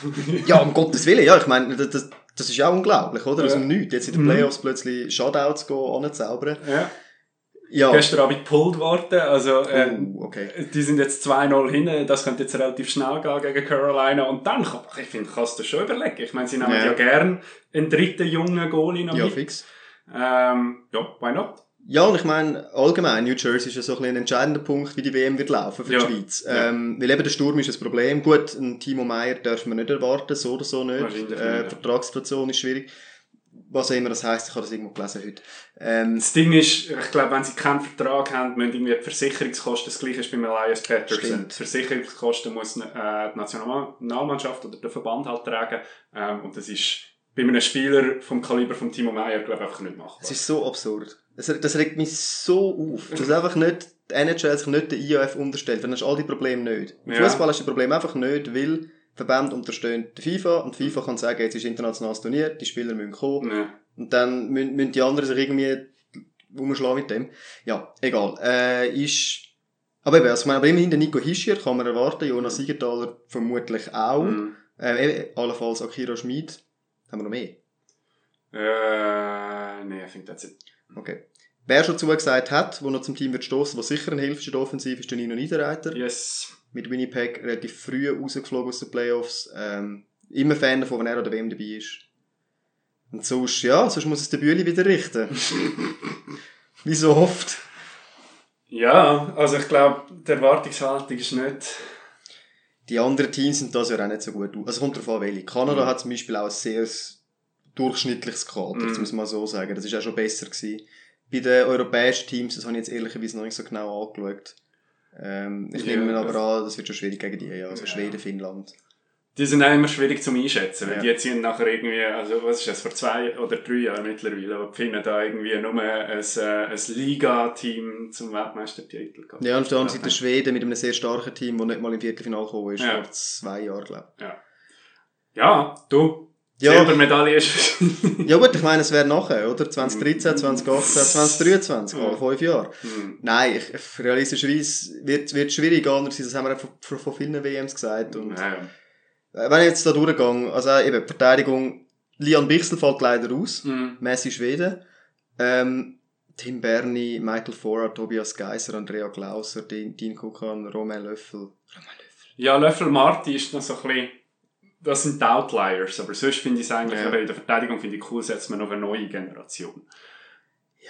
Ja, um Gottes Willen, ja, ich meine, das, das, das ist ja auch unglaublich, oder? Aus Ja. dem Nichts, jetzt in den Mhm. Playoffs plötzlich Shutouts gehen, anzaubern. ja. Ja. Gestern Abend gepullt worden, also, äh, Oh, okay. die sind jetzt 2-0 hinten, das könnte jetzt relativ schnell gehen gegen Carolina und dann, ich finde, kannst du schon überlegen. Ich meine, sie nehmen Ja. ja, gern einen dritten jungen Goalie noch Ja, mit. fix. Ähm, ja, why not? Ja, und ich meine, allgemein, New Jersey ist ja so ein, bisschen ein entscheidender Punkt, wie die WM wird laufen für Ja. die Schweiz. Ja. Ähm, weil eben der Sturm ist ein Problem. Gut, ein Timo Meyer dürfen wir nicht erwarten, so oder so nicht. Äh, ja. die Vertragssituation ist schwierig. Was auch immer das heisst, ich habe das irgendwo gelesen heute. Ähm, Das Ding ist, ich glaube, wenn sie keinen Vertrag haben, müssen irgendwie die Versicherungskosten, das gleiche ist beim Elias Pettersson. Stimmt. Versicherungskosten muss äh, die Nationalmannschaft oder der Verband halt tragen. Ähm, und das ist bei einem Spieler vom Kaliber von Timo Meyer, glaube ich, einfach nicht machbar. Es ist so absurd. Das, das regt mich so auf. Dass einfach nicht, die NHL sich nicht der IAF unterstellt. Dann hast du all die Probleme nicht. Im Ja. Fußball hast du die Probleme einfach nicht, weil Verbände unterstehen die FIFA und die FIFA kann sagen, jetzt ist internationales Turnier, die Spieler müssen kommen. Ja. Und dann müssen, müssen die anderen sich irgendwie umschlagen mit dem. Ja, egal. Äh, ist, aber eben, also ich meine, aber immerhin der Nico Hischier kann man erwarten, Jonas Siegenthaler vermutlich auch. Mhm. Äh, allenfalls Akira Schmid. Haben wir noch mehr? Äh, nee, I think that's it. Okay. Wer schon zugesagt hat, wo noch zum Team wird stoßen, was sicher eine Hilfe ist in der Offensive, ist der Nino Niederreiter. Yes. Mit Winnipeg relativ früh rausgeflogen aus den Playoffs. Ähm, immer Fan davon, wenn er an der WM dabei ist. Und sonst, ja, sonst muss es der Bühli wieder richten. <laughs> Wie so oft. Ja, also ich glaube, die Erwartungshaltung ist nicht. Die anderen Teams sind das ja auch nicht so gut. Also kommt darauf an, welche. Kanada Mhm. hat zum Beispiel auch ein sehr durchschnittliches Kader, Mhm. das muss man so sagen. Das ist auch schon besser gewesen. Bei den europäischen Teams, das habe ich jetzt ehrlicherweise noch nicht so genau angeschaut. Ähm, ich Ja, nehme aber an, das wird schon schwierig gegen die, ja. Also Ja. Schweden, Finnland. Die sind auch immer schwierig zum Einschätzen, weil Ja. die ziehen nachher irgendwie, also was ist das, vor zwei oder drei Jahren mittlerweile, aber die finden da irgendwie nur ein, äh, ein Liga-Team zum Weltmeistertitel gehabt. Ja, und dann sind der Schweden mit einem sehr starken Team, das nicht mal im Viertelfinale gekommen ist, Ja. vor zwei Jahren, glaube Ja, du, Ja. Silbermedaille ist... Ja gut, ich meine, es wäre nachher, oder? 2013, 2018, 2023, Ja. alle fünf Jahre. Hm. Nein, ich, realistischerweise wird es schwierig, andererseits, das haben wir auch von, von, vielen WMs gesagt. Und Ja, Äh, Wenn ich jetzt da durchgehe, also eben, Verteidigung, Lian Bichsel fällt leider aus, Hm. Messi Schweden, ähm, Tim Berni, Michael Fora, Tobias Geiser, Andrea Klauser, Dean, Dean Kukan, Romain Löffel. Romain Löffel. Ja, Löffel Marti ist noch so ein bisschen, das sind die Outliers, aber sonst finde ich es eigentlich, Ja. in der Verteidigung finde ich cool, setzt man noch eine neue Generation.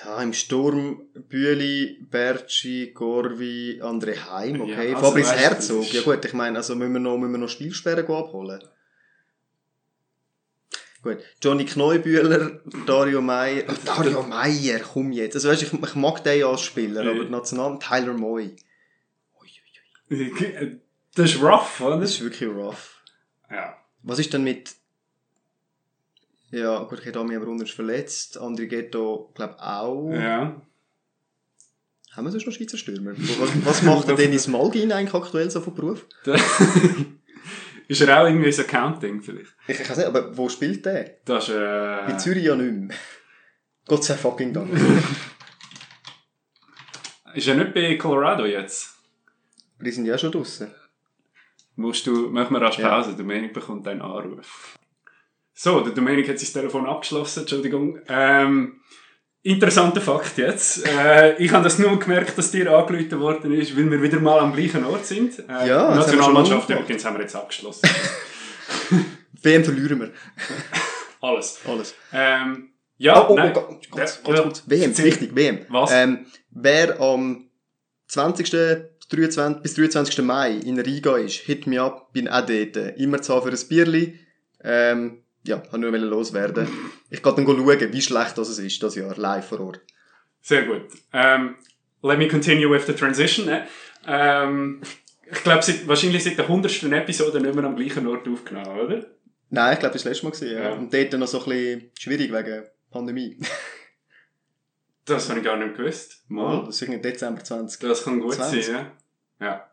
Ja, im Sturm, Bühli, Berci, Gorvi, André Heim, okay. Ja, also Fabrice weißt Herzog, ja gut, ich meine, also müssen wir noch, müssen wir noch Spielsperren abholen. Gut, Johnny Kneubühler, Dario Meyer, <laughs> Dario Meyer, komm jetzt. Also weißt, ich, ich mag den ja als Spieler, Ja. aber National, Tyler Moy. Das ist rough, oder? Das ist wirklich rough. Ja. Was ist denn mit, ja, gut, okay, Damian Brunner ist verletzt, André Ghetto, glaub auch. Ja. Haben wir sonst noch Schweizer Stürmer? Was, was macht der <laughs> Dennis Malgin eigentlich aktuell so von Beruf? <laughs> Ist er auch irgendwie so Accounting vielleicht? Ich, ich weiß nicht, aber wo spielt der? Das ist, äh, In Zürich ja nicht mehr. Gott sei fucking Dank. <laughs> ist er nicht bei Colorado jetzt? Die sind ja schon draussen. Musst du, machen wir rasch Ja. Pause, Dominik bekommt einen Anruf. So, der Dominik hat sein Telefon abgeschlossen, Entschuldigung. Ähm, interessanter Fakt jetzt. Äh, ich habe das nur gemerkt, dass dir angerufen worden ist, weil wir wieder mal am gleichen Ort sind. Äh, Ja, Nationalmannschaft übrigens haben wir jetzt abgeschlossen. <laughs> WM verlieren wir. <laughs> Alles. Alles. Ähm, ja, oh, oh, nein. oh, ganz, ganz, Ja, ganz ja. kurz. WM, wichtig, WM. Was? Ähm, wer am 20. 23, bis 23. Mai in Riga ist, hit me up, bin auch dort. Immer zu haben für ein Bierli. Ähm, ja, kann nur loswerden. Ich kann dann schauen, wie schlecht das es ist, das Jahr, live vor Ort. Sehr gut. Ähm, let me continue with the transition. äh. Ähm, ich glaube, wahrscheinlich seit der 100. Episode nicht mehr am gleichen Ort aufgenommen, oder? Nein, ich glaube, das war das letzte Mal. Gewesen, ja. Ja. Und dort noch so ein bisschen schwierig wegen Pandemie. <laughs> Das habe ich gar nicht gewusst. Mal. Das ist irgendwie Dezember 20. Das kann gut 20. sein, ja. ja.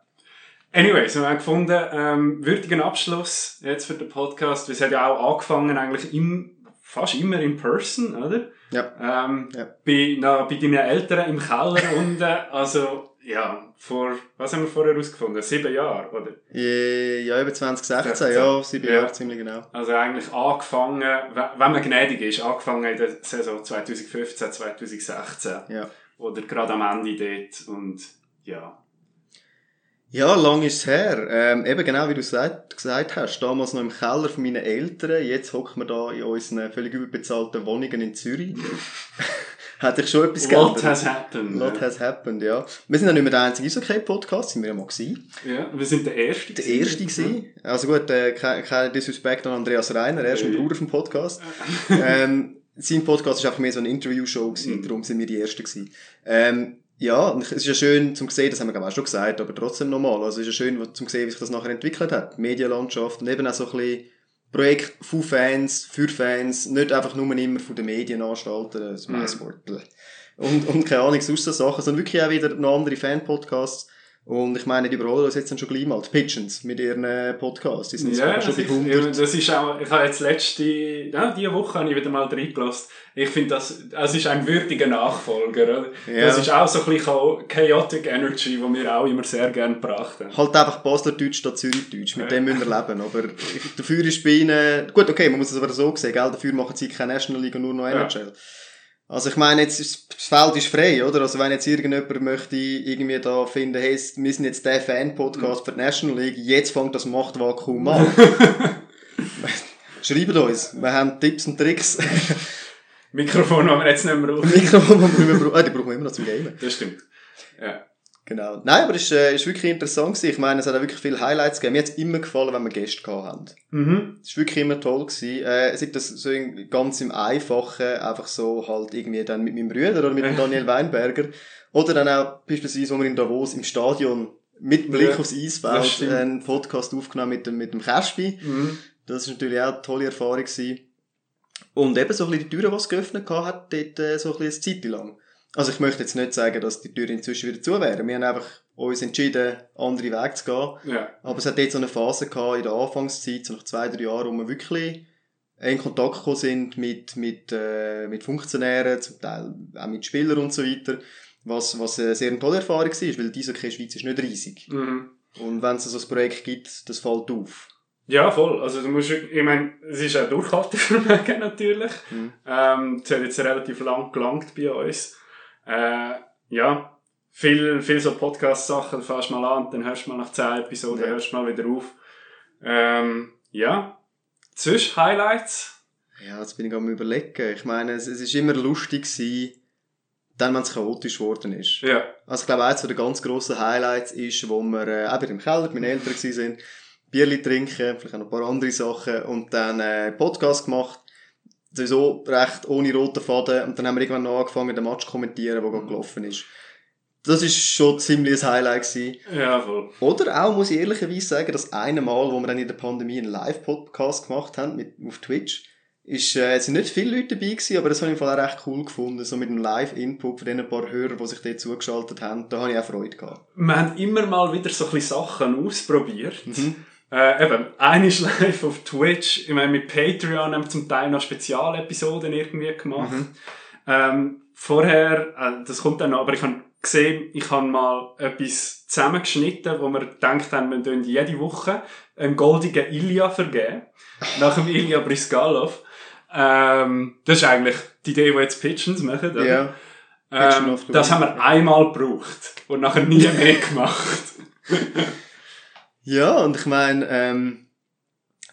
Anyway, so haben wir gefunden, ähm, würdigen Abschluss jetzt für den Podcast. Wir haben ja auch angefangen eigentlich im, fast immer in person, oder? Ja. Ähm, Ja. Bei, na, bei deinen Eltern im Keller unten, also, ja, vor, was haben wir vorher herausgefunden? Sieben Jahre, oder? Äh, Ja, über 2016, 16. ja, sieben Ja. Jahre ziemlich genau. Also eigentlich angefangen, we- wenn man gnädig ist, angefangen in der Saison 2015, 2016. Ja. Oder gerade am Ende dort und, ja. Ja, lang ist es her. Ähm, eben genau wie du gesagt, gesagt hast, damals noch im Keller von meinen Eltern, jetzt hocken wir da in unseren völlig überbezahlten Wohnungen in Zürich. <laughs> Hat sich schon etwas What geändert. has happened? Lot has happened, ja. Wir sind ja nicht mehr der einzige Eishockey-Podcast, sind wir ja mal gewesen. Ja, wir sind der Erste. Der erste gewesen. Also gut, äh, kein, kein Disrespect an Andreas Reiner, er ist mein Hey. Bruder vom Podcast. ähm, sein Podcast war einfach mehr so eine Interview-Show gewesen, darum sind wir die Ersten gewesen. Ähm, ja, es ist ja schön zum sehen, das haben wir glaube ich auch schon gesagt, aber trotzdem nochmal, also es ist ja schön zum sehen, wie sich das nachher entwickelt hat. Die Medienlandschaft und eben auch so ein bisschen Projekt von Fans, für Fans, nicht einfach nur immer von den Medienanstalten, das Mhm. MySport, bleh. und, und keine Ahnung, sonst so Sachen, sondern wirklich auch wieder noch andere Fan-Podcasts, Und ich meine, die überholen uns jetzt dann schon gleich mal. Die Pigeons mit ihren äh, Podcasts. Die sind jetzt Ja, schon das bei ist, 100. das ist auch, ich habe jetzt letzte, ja, diese Woche habe ich wieder mal reingelassen. Ich finde, das, es ist ein würdiger Nachfolger, oder? Ja. Das ist auch so ein bisschen Chaotic Energy, die wir auch immer sehr gerne gebracht haben. Halt einfach Baslerdeutsch statt Zürichdeutsch. Mit dem müssen wir leben. Aber dafür ist bei ihnen, gut, okay, man muss es aber so sehen, gell? Dafür machen sie keine National League und nur noch Ja. Also ich meine, jetzt ist, das Feld ist frei, oder? Also wenn jetzt irgendjemand möchte irgendwie da finden, hey, wir sind jetzt der Fan-Podcast für die National League, jetzt fängt das Machtvakuum an. <laughs> Schreibt uns, wir haben Tipps und Tricks. Mikrofon haben wir jetzt nicht mehr auf. Mikrofon, die wir brauchen, ah, die brauchen wir immer noch zum Gamen. Das stimmt. Ja. Genau. Nein, aber es ist, äh, ist wirklich interessant gewesen. Ich meine, es hat auch wirklich viele Highlights gegeben. Mir hat es immer gefallen, wenn wir Gäste gehabt haben. Mhm. Es war wirklich immer toll gewesen. Äh, es ist das so in- ganz im Einfachen, einfach so halt irgendwie dann mit meinem Bruder oder mit dem <laughs> Daniel Weinberger. Oder dann auch beispielsweise, wo wir in Davos im Stadion mit Blick Ja, aufs Eisfeld stimmt. einen Podcast aufgenommen mit dem, mit dem Käspi. Mhm. Das ist natürlich auch eine tolle Erfahrung gewesen. Und eben so ein bisschen die Türen, die es geöffnet hat dort äh, so ein bisschen eine Zeit lang. Also ich möchte jetzt nicht sagen, dass die Türen inzwischen wieder zu wären. Wir haben einfach uns entschieden, andere Wege zu gehen. Ja. Aber es hat jetzt so eine Phase gehabt in der Anfangszeit, so nach zwei, drei Jahren, wo wir wirklich in Kontakt gekommen sind mit, mit, äh, mit Funktionären, zum Teil auch mit Spielern und so weiter. Was, was eine sehr tolle Erfahrung war, weil diese Schweiz ist nicht riesig. Mhm. Und wenn es so ein Projekt gibt, das fällt auf. Ja, voll. Also du musst, ich meine, es ist auch Durchhaltevermögen <laughs> natürlich. Mhm. Ähm, das hat jetzt relativ lang gelangt bei uns. Äh, ja, viel, viel so Podcast-Sachen, fährst mal an, dann hörst du mal nach 10 Episoden, Ja. hörst du mal wieder auf. Ähm, ja. Sonst Highlights? Ja, jetzt bin ich am überlegen. Ich meine, es, es ist immer lustig gewesen, dann, wenn es chaotisch geworden ist. Ja. Also ich glaube, eines der ganz grossen Highlights ist, wo wir äh, eben im Keller mit meinen Eltern sind, Bierli trinken, vielleicht auch noch ein paar andere Sachen und dann äh, Podcast gemacht. Sowieso recht ohne roten Faden und dann haben wir irgendwann noch angefangen, den Match zu kommentieren, der gerade gelaufen ist. Das ist schon ziemlich ein Highlight gewesen. Ja, voll. Oder auch, muss ich ehrlicherweise sagen, das eine Mal, wo wir dann in der Pandemie einen Live-Podcast gemacht haben, mit, auf Twitch, ist, äh, es sind nicht viele Leute dabei gewesen, aber das habe ich im Fall auch recht cool gefunden, so mit dem Live-Input von den paar Hörern, die sich dort zugeschaltet haben, da habe ich auch Freude gehabt. Wir haben immer mal wieder so ein bisschen Sachen ausprobiert. Mhm. Äh, eben, eine ist <laughs> live auf Twitch. Ich meine, mit Patreon haben wir zum Teil noch Spezialepisoden irgendwie gemacht. Mhm. Ähm, vorher, äh, das kommt dann noch, aber ich habe gesehen, ich habe mal etwas zusammengeschnitten, wo wir gedacht haben, wir tun jede Woche einen goldigen Ilya vergeben. nach dem Ilya Briskalov. Ähm, das ist eigentlich die Idee, die jetzt Pigeons machen. Oder? Ähm, das haben wir einmal gebraucht und nachher nie mehr gemacht. <laughs> Ja, und ich meine, ähm,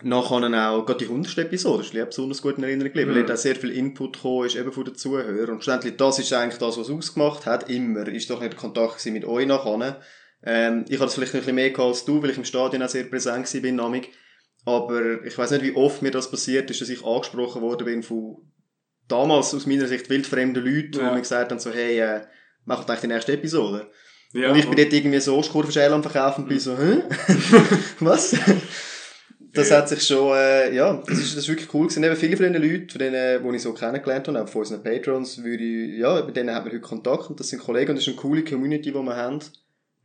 nachher auch, gerade die 100. Episode, ist besonders gut in Erinnerung geblieben, Mhm. weil da sehr viel Input gekommen ist, eben von den Zuhörern. Und schlussendlich, das ist eigentlich das, was es ausgemacht hat, immer, ist doch nicht der Kontakt mit euch nachher. Ähm, ich hatte es vielleicht noch ein bisschen mehr gehabt als du, weil ich im Stadion auch sehr präsent bin, namig. Aber ich weiß nicht, wie oft mir das passiert ist, dass ich angesprochen worden bin von damals aus meiner Sicht wildfremden Leuten, die Ja. mir gesagt haben, so, hey, äh, mach doch eigentlich die nächste Episode. Ja, und ich bin dort irgendwie so Kurvenschäle am Verkaufen und bin so, hä? <laughs> Was? <laughs> Das hat sich schon, äh, ja, das ist, das ist wirklich cool gewesen. Eben viele von den Leuten, von denen, die ich so kennengelernt habe, auch von unseren Patrons, würde ich, ja, mit denen haben wir heute Kontakt und das sind Kollegen und das ist eine coole Community, die wir haben.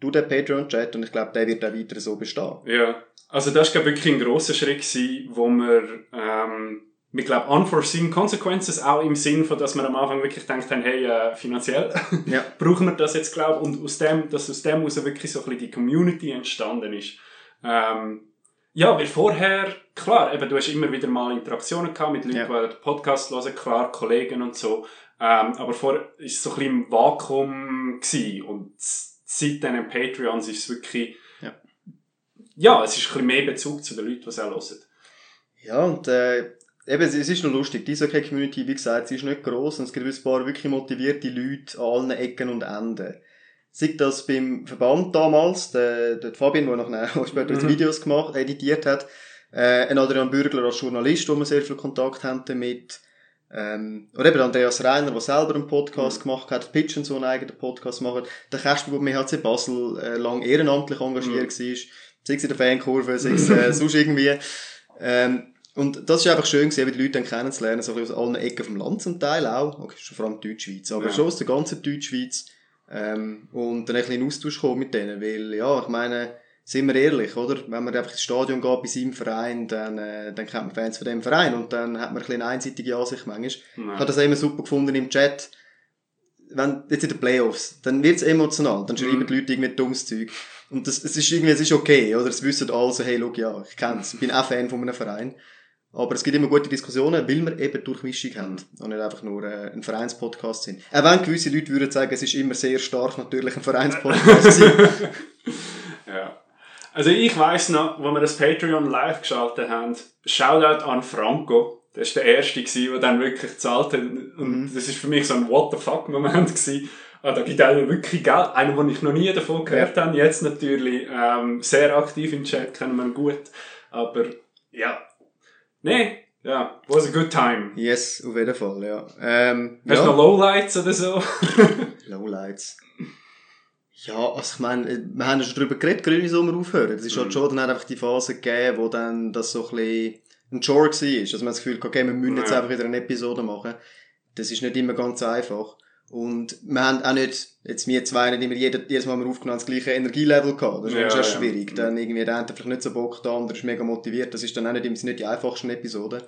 Du den Patreon-Chat und ich glaube, der wird auch weiter so bestehen. Ja, also das war wirklich ein grosser Schritt, gewesen, wo wir, ähm, wir glaube unforeseen consequences, auch im Sinn von, dass wir am Anfang wirklich gedacht haben, hey, äh, finanziell <laughs> Ja. brauchen wir das jetzt, glaube und aus dem, dass aus dem heraus wirklich so ein bisschen die Community entstanden ist. Ähm, ja, weil vorher, klar, eben, du hast immer wieder mal Interaktionen gehabt mit Leuten, Ja. die den Podcast hören, klar, Kollegen und so, ähm, aber vorher war es so ein bisschen im Vakuum gewesen. und seit diesen Patreons ist es wirklich, Ja. ja, es ist ein bisschen mehr Bezug zu den Leuten, die es auch hören. Ja, und äh, eben, es ist noch lustig. Die Eishockey-Community, wie gesagt, sie ist nicht gross und es gibt ein paar wirklich motivierte Leute an allen Ecken und Enden. Sei das beim Verband damals, der, der Fabian, der nachher später Mhm. Videos gemacht, editiert hat, äh, ein Adrian Bürgler als Journalist, wo wir sehr viel Kontakt haben damit, ähm, oder eben Andreas Reiner, der selber einen Podcast gemacht hat, Pitchen so einen eigenen Podcast macht, der Kasper, der im HC Basel äh, lang ehrenamtlich engagiert Mhm. war, sei es in der Fankurve, sei es äh, <laughs> sonst irgendwie. Ähm, und das ist einfach schön gewesen, die Leute dann kennenzulernen, so aus allen Ecken vom Land zum Teil auch, okay, schon vor allem Deutschschweiz, aber Ja. schon aus der ganzen Deutschschweiz. Ähm, und dann ein bisschen in Austausch kommen mit denen, weil, ja, ich meine, sind wir ehrlich, oder? Wenn man einfach ins Stadion geht bei seinem Verein, dann, äh, dann kennt man Fans von dem Verein und dann hat man ein bisschen eine einseitige Ansicht manchmal. Nein. Ich habe das immer super gefunden im Chat. Wenn, jetzt in den Playoffs, dann wird's emotional, dann schreiben Mhm. die Leute irgendwie dummes Zeug. Und das, es ist irgendwie, es ist okay, oder? Es wissen alle so, hey, schau, ja, ich kenn's, ich bin auch Fan von einem Verein. Aber es gibt immer gute Diskussionen, weil wir eben Durchmischung haben und nicht einfach nur äh, ein Vereinspodcast sind. Auch wenn gewisse Leute würden sagen, es ist immer sehr stark natürlich ein Vereinspodcast. <laughs> Ja. Also ich weiss noch, wo wir das Patreon live geschaltet haben, Shoutout an Franco. Das war der Erste, der dann wirklich gezahlt hat. Und das ist für mich so ein What the fuck Moment gewesen. Ah, da gibt einer wirklich Geld. Einer, den ich noch nie davon gehört habe. Jetzt natürlich ähm, sehr aktiv im Chat, kennen wir ihn gut. Aber ja. Nee, ja, was a good time. yes, auf jeden Fall, ja. Ähm, Hast du ja. noch Lowlights oder so? <laughs> Lowlights. Ja, also ich meine, wir haben ja schon darüber geredet, grüne Sommer aufhören. Das ist halt Mhm. schon dann einfach die Phase gegeben, wo dann das so ein bisschen ein Chore war. Also man hat das Gefühl, okay, wir müssen jetzt Ja. einfach wieder eine Episode machen. Das ist nicht immer ganz einfach. Und wir haben auch nicht, jetzt wir zwei nicht immer jeder, jedes Mal, wenn wir aufgenommen haben, das gleiche Energielevel gehabt. Das ist Ja, schon ja. schwierig. Dann irgendwie der eine hat vielleicht nicht so Bock, der andere ist mega motiviert. Das ist dann auch nicht, immer- nicht die einfachsten Episoden.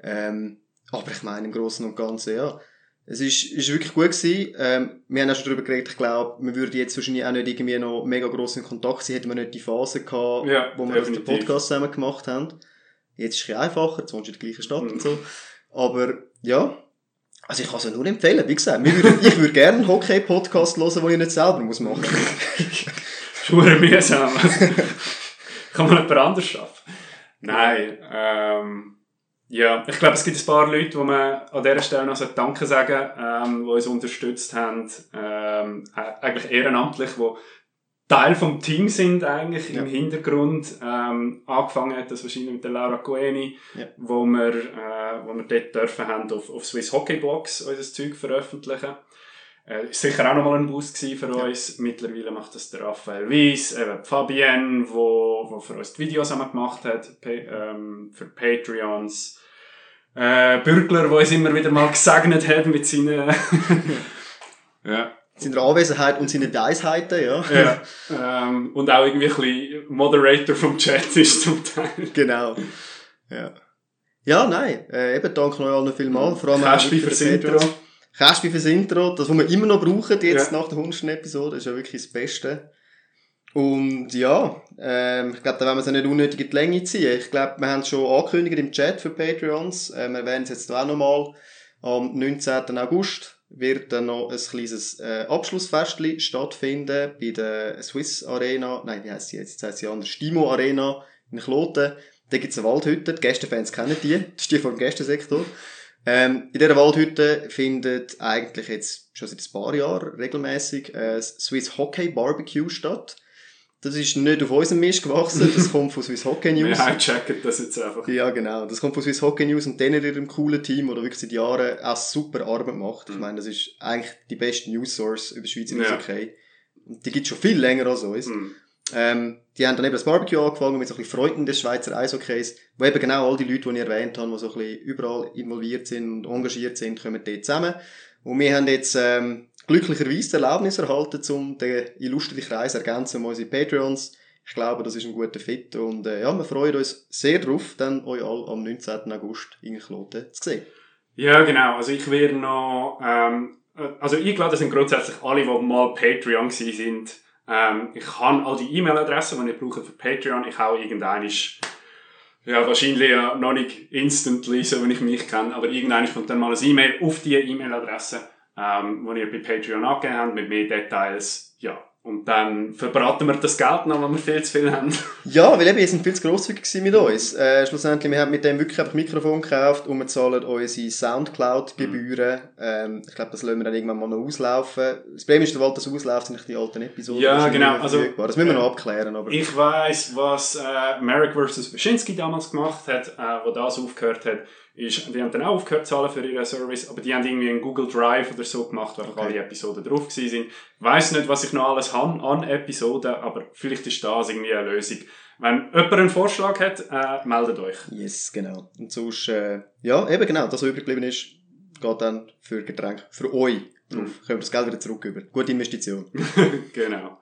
Ähm, aber ich meine, im Großen und Ganzen, ja. Es ist, ist wirklich gut gewesen. Ähm, wir haben auch schon darüber geredet, ich glaube, wir würden jetzt wahrscheinlich auch nicht irgendwie noch mega gross in Kontakt sein, hätten wir nicht die Phase gehabt, Ja, wo wir den. Podcast zusammen gemacht haben. Jetzt ist es ein bisschen einfacher, jetzt wohnst du in der gleichen Stadt Mhm. und so. Aber, ja. Also ich kann es ja nur empfehlen. Wie gesagt, würden, ich würde gerne einen Hockey-Podcast hören, den ich nicht selber muss machen <laughs> Schuhe mühsam. <laughs> Kann man jemand anders schaffen? Nein, ähm, ja, ich glaube, es gibt ein paar Leute, die man an dieser Stelle noch Danke sagen ähm, die uns unterstützt haben, ähm, äh, eigentlich ehrenamtlich, die Teil vom Team sind eigentlich Ja. im Hintergrund. Ähm, angefangen hat das wahrscheinlich mit der Laura Coeni, Ja. wo wir, äh, wo wir dort dürfen haben, auf, auf Swiss Hockey Blogs unser Zeug veröffentlichen. Äh, ist sicher auch nochmal ein Boost für uns. Mittlerweile macht das der Raphael Weiss, eben Fabienne, wo, wo für uns die Videos einmal gemacht hat, pa ähm, für Patreons. Äh, Bürgler, der uns immer wieder mal gesegnet hat mit seinen... <laughs> ja. <laughs> Seiner Anwesenheit und seinen Weisheiten, ja. ja. <laughs> Ähm, und auch irgendwie ein bisschen Moderator vom Chat ist zum Teil. genau. Ja. Ja, nein, äh, eben danke euch allen vielmals. Vor allem wirklich fürs Intro. Kästchen fürs Intro, das, was wir immer noch brauchen, jetzt Ja. nach der 100. Episode, ist ja wirklich das Beste. Und ja, ähm, ich glaube, da wollen wir es nicht unnötig in die Länge ziehen. Ich glaube, wir haben es schon angekündigt im Chat für Patreons. Äh, wir werden es jetzt auch nochmal. Am 19. August wird dann noch ein kleines äh, Abschlussfestchen stattfinden bei der Swiss Arena. Nein, wie heisst sie jetzt? Jetzt heisst sie anders. Stimo Arena in Kloten. Da gibt's eine Waldhütte. Die Gästefans kennen die. <laughs> Das ist die vom Gästesektor. Ähm, in dieser Waldhütte findet eigentlich jetzt schon seit ein paar Jahren regelmäßig das Swiss Hockey Barbecue statt. Das ist nicht auf unserem Mist gewachsen, das <laughs> kommt von Swiss Hockey News. Wir hijacken das jetzt einfach. Ja, genau. Das kommt von Swiss Hockey News und denen ihrem coolen Team, oder wirklich seit Jahren auch super Arbeit macht. Ich Mhm. meine, das ist eigentlich die beste News Source über Schweizer Ja. Hockey. Und die gibt's schon viel länger als uns. Hm. Ähm, die haben dann eben das Barbecue angefangen mit so ein bisschen Freunden des Schweizer Eishockeys, wo eben genau all die Leute, die ich erwähnt habe, die so ein bisschen überall involviert sind und engagiert sind, kommen dort zusammen. Und wir haben jetzt ähm, glücklicherweise die Erlaubnis erhalten, um den illustren Kreis ergänzen um unsere Patreons. Ich glaube, das ist ein guter Fit und äh, ja, wir freuen uns sehr drauf, dann euch alle am 19. August in Kloten zu sehen. Ja, genau. Also ich werde noch, ähm, äh, also eingeladen sind grundsätzlich alle, die mal Patreon gewesen sind. Ähm, ich habe all die E-Mail-Adressen, die ich brauche für Patreon. Ich habe irgendeine ja, wahrscheinlich ja noch nicht instantly, so wie ich mich kenne, aber irgendwann kommt dann mal ein E-Mail auf die E-Mail-Adresse, ähm, die ihr bei Patreon angegeben habt, mit mehr Details. Ja. Und dann verbraten wir das Geld noch, wenn wir viel zu viel haben. <laughs> Ja, weil eben, ihr seid viel zu grosszügig mit uns. Äh, schlussendlich, wir haben mit dem wirklich einfach Mikrofon gekauft und wir zahlen unsere Soundcloud-Gebühren. Ähm, ich glaube, das lassen wir dann irgendwann mal noch auslaufen. Das Problem ist, sobald das ausläuft, sind die alten Episoden Ja, genau, also. Das müssen wir äh, noch abklären, aber... Ich weiss, was äh, Merrick vs. Wyszynski damals gemacht hat, äh, wo das aufgehört hat, ist, die haben dann auch aufgehört zu zahlen für ihren Service, aber die haben irgendwie einen Google Drive oder so gemacht, wo Okay. alle Episoden drauf gewesen sind. Ich weiss nicht, was ich noch alles habe an Episoden, aber vielleicht ist das irgendwie eine Lösung. Wenn jemand einen Vorschlag hat, äh, meldet euch. Yes, genau. Und sonst, äh, ja, eben genau, das, was übrig geblieben ist, geht dann für Getränke, für euch drauf. Mhm. Können wir das Geld wieder zurück über. Gute Investition. <laughs> <laughs> genau.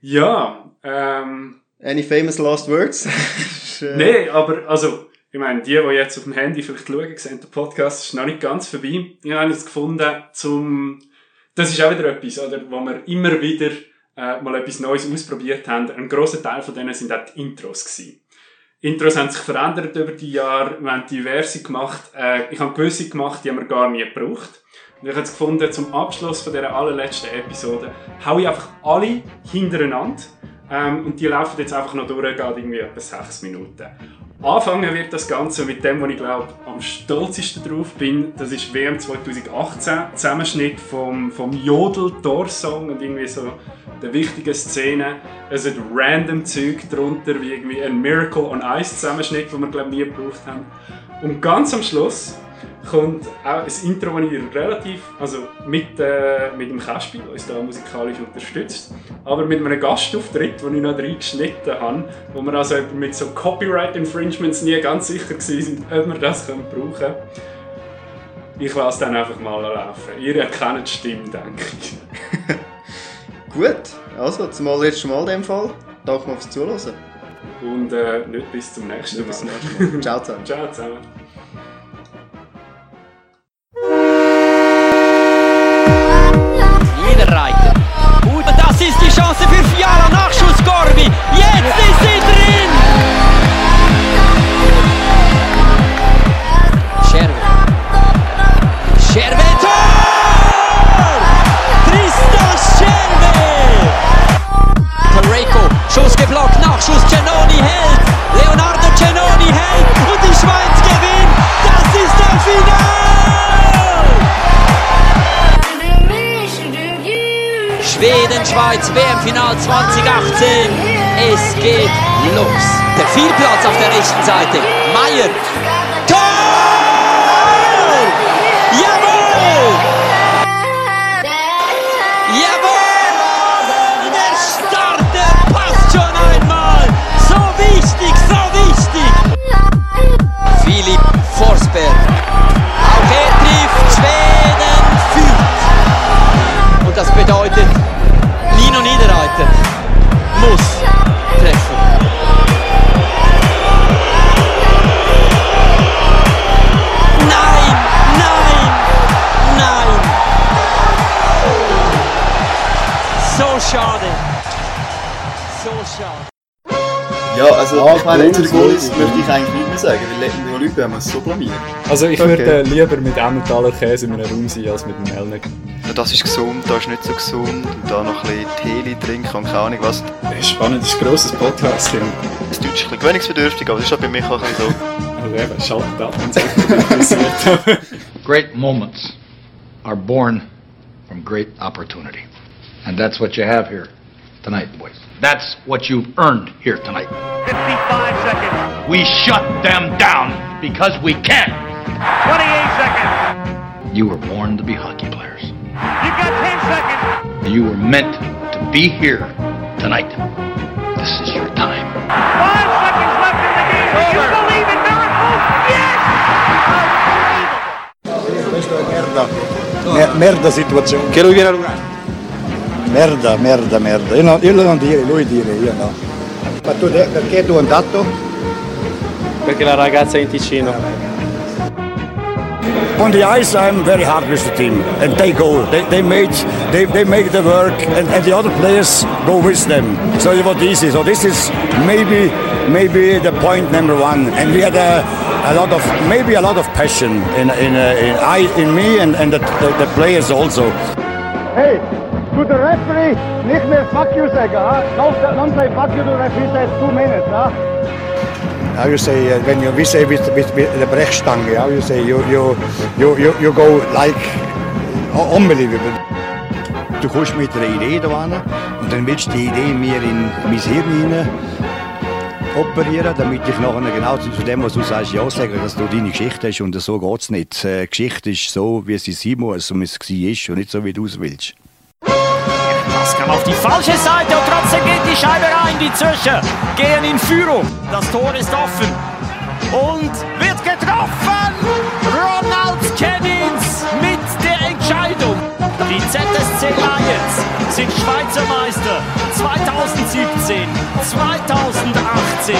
Ja, ähm... Any famous last words? <laughs> äh... Nee, aber, also, ich meine, die, die jetzt auf dem Handy vielleicht schauen, sehen, der Podcast ist noch nicht ganz vorbei. Ich habe es gefunden, zum, das ist auch wieder etwas, oder, wo wir immer wieder äh, mal etwas Neues ausprobiert haben. Ein grosser Teil von denen sind auch die Intros gewesen. Intros haben sich verändert über die Jahre. Wir haben diverse gemacht. Äh, ich habe gewisse gemacht, die haben wir gar nie gebraucht. Und ich habe es gefunden, zum Abschluss von dieser allerletzten Episode hau ich einfach alle hintereinander. Ähm, und die laufen jetzt einfach noch durch, geht irgendwie etwa sechs Minuten. Anfangen wird das Ganze mit dem, wo ich glaube am stolzesten drauf bin. Das ist WM 2018, Zusammenschnitt vom, vom Jodel-Tor-Song und irgendwie so der wichtigen Szene. Es sind random Zeug drunter, wie irgendwie ein Miracle on Ice Zusammenschnitt, den wir glaube nie gebraucht haben. Und ganz am Schluss kommt auch ein Intro, das ich relativ, also mit, äh, mit dem Kaspi, der uns da musikalisch unterstützt, aber mit einem Gastauftritt, den ich noch reingeschnitten habe, wo wir also mit so Copyright-Infringements nie ganz sicher waren, ob wir das können brauchen können. Ich lasse dann einfach mal laufen. Ihr erkennt die Stimme, denke ich. <laughs> Gut, also zum allerletzten Mal in dem Fall. Danke mal fürs Zuhören. Und äh, nicht bis zum nächsten Mal. Bis zum nächsten Mal. <laughs> Ciao zusammen. Ciao zusammen. Ist die Chance für Fiala. Nachschuss Schweiz, WM-Final 2018. Es geht los. Der Vielplatz auf der rechten Seite. Meier. Ja, also ich meine, zu den Goalies möchte ich eigentlich nicht mehr sagen, weil in Olympia haben wir es so blamiert. Also ich okay. würde lieber mit Emmentaler Käse in einem Raum sein, als mit dem Melnick. Ja, das ist gesund, das ist nicht so gesund. Und da noch ein bisschen Tee trinken und keine Ahnung was. Das ist spannend, das ist ein grosses Podcast. Ja. Das Deutsch ist ein bisschen gewöhnungsbedürftig, aber das ist halt bei mir auch ein bisschen so. Also eben, schaltet ab, wenn es interessiert. Great moments are born from great opportunity. And that's what you have here tonight, boys. That's what you've earned here tonight. 55 seconds. We shut them down because we can. 28 seconds. You were born to be hockey players. You've got 10 seconds. You were meant to be here tonight. This is your time. Five seconds left in the game. Do you believe in miracles? Yes! Questa è merda. Merda situazione. Che lui viene a giocare. Merda, merda, merda. Io, no, io non dire, lui dire, io no. Ma tu perché tu è andato? Perché la ragazza è in Ticino. On the ice, I'm very hard with the team, and they go. They, they made they, they make the work, and, and the other players go with them. So it was easy. So this is maybe maybe the point number one. And we had a, a lot of maybe a lot of passion in in, uh, in I in me and, and the, the, the players also. Hey, to the referee, nicht mehr fuck you sagen. Huh? Don't, don't say fuck you to the referee, says two minutes. Huh? How you say uh, when you we say with, with, with the Brechstange? How you say you you you you, you go like unbelievable. Du kommst mit einer Idee da hin und dann willst du die Idee mir in mein Hirn hinein operieren, damit ich nachher genau zu dem, was du sagst, ja sagen, dass du deine Geschichte hast und so geht es nicht. Die Geschichte ist so, wie sie sein muss und wie es war und nicht so, wie du es willst. Kam auf die falsche Seite und trotzdem geht die Scheibe rein. Die Zürcher gehen in Führung. Das Tor ist offen und wird getroffen. Ronald Kennings mit der Entscheidung. Die ZSC Lions sind Schweizer Meister 2017, 2018.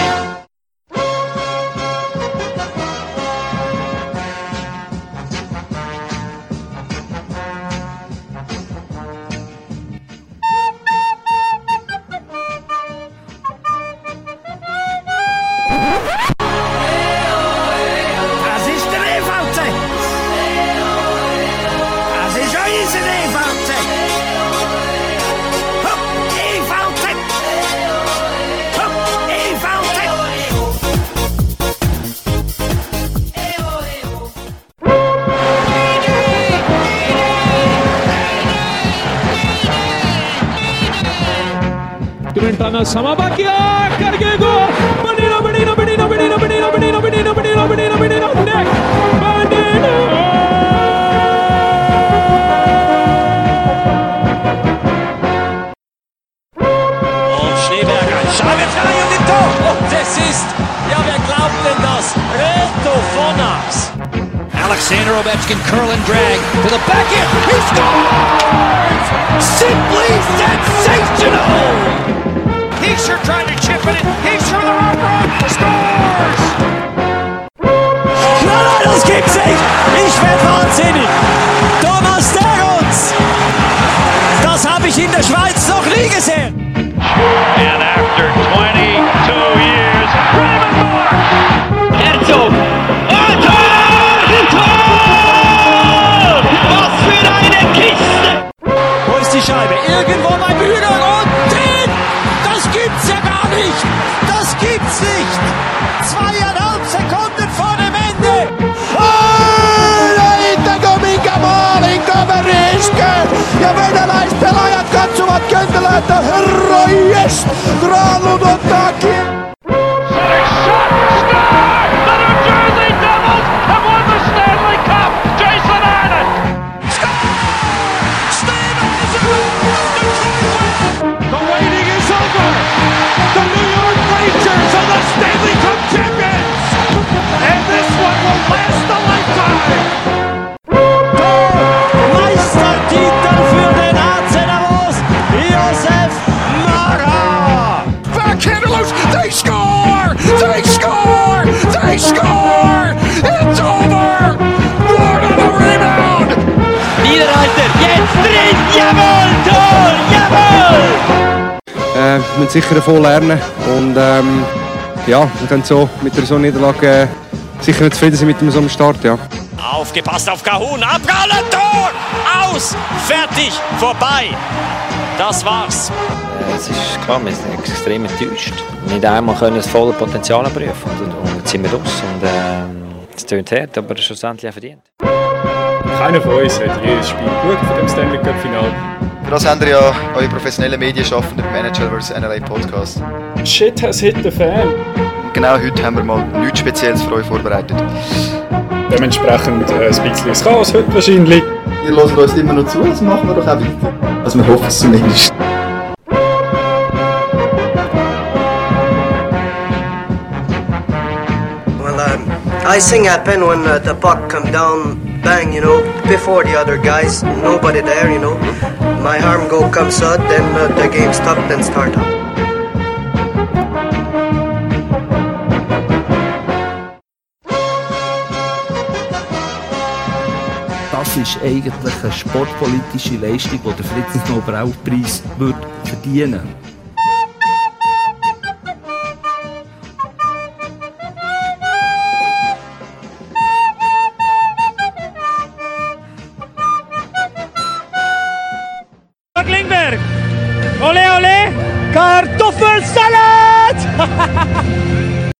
Trentana Samabakia, im Tor. Und es ist, ja, wer glaubt denn das? Reto von Alexander Ovechkin curl and drag to the back end. He scores! Simply sensational! Sicher davon lernen und ähm, ja, wir können so mit der so Niederlage äh, sicher nicht zufrieden sein mit dem so einem Start, ja. Aufgepasst auf Kahun, Abprallen, Tor! Aus! Fertig! Vorbei! Das war's. Es ist klar, wir sind extrem enttäuscht. Nicht einmal können das volle Potenzial prüfen. Und, und jetzt sind wir raus. Und ähm, es tönt hart, aber schlussendlich auch verdient. Keiner von uns hat jedes Spiel geschaut von dem Stanley Cup Final. Für das habt ihr ja eure professionellen Medienschaffenden Manager vs. NLA Podcast. Shit has hit the fan. Und genau heute haben wir mal nichts Spezielles für euch vorbereitet. Dementsprechend äh, ein bisschen Chaos heute wahrscheinlich. Ihr hört uns immer noch zu, das machen wir doch auch weiter. Also wir hoffen es zumindest. Well, um, I sing happen when uh, the puck come down, bang, you know, before the other guys. Nobody there, you know. My arm go comes out, then uh, the game stop, then start up. Das ist eigentlich eine sportpolitische Leistung, die der Friedensnobelpreis würde verdienen Klingberg.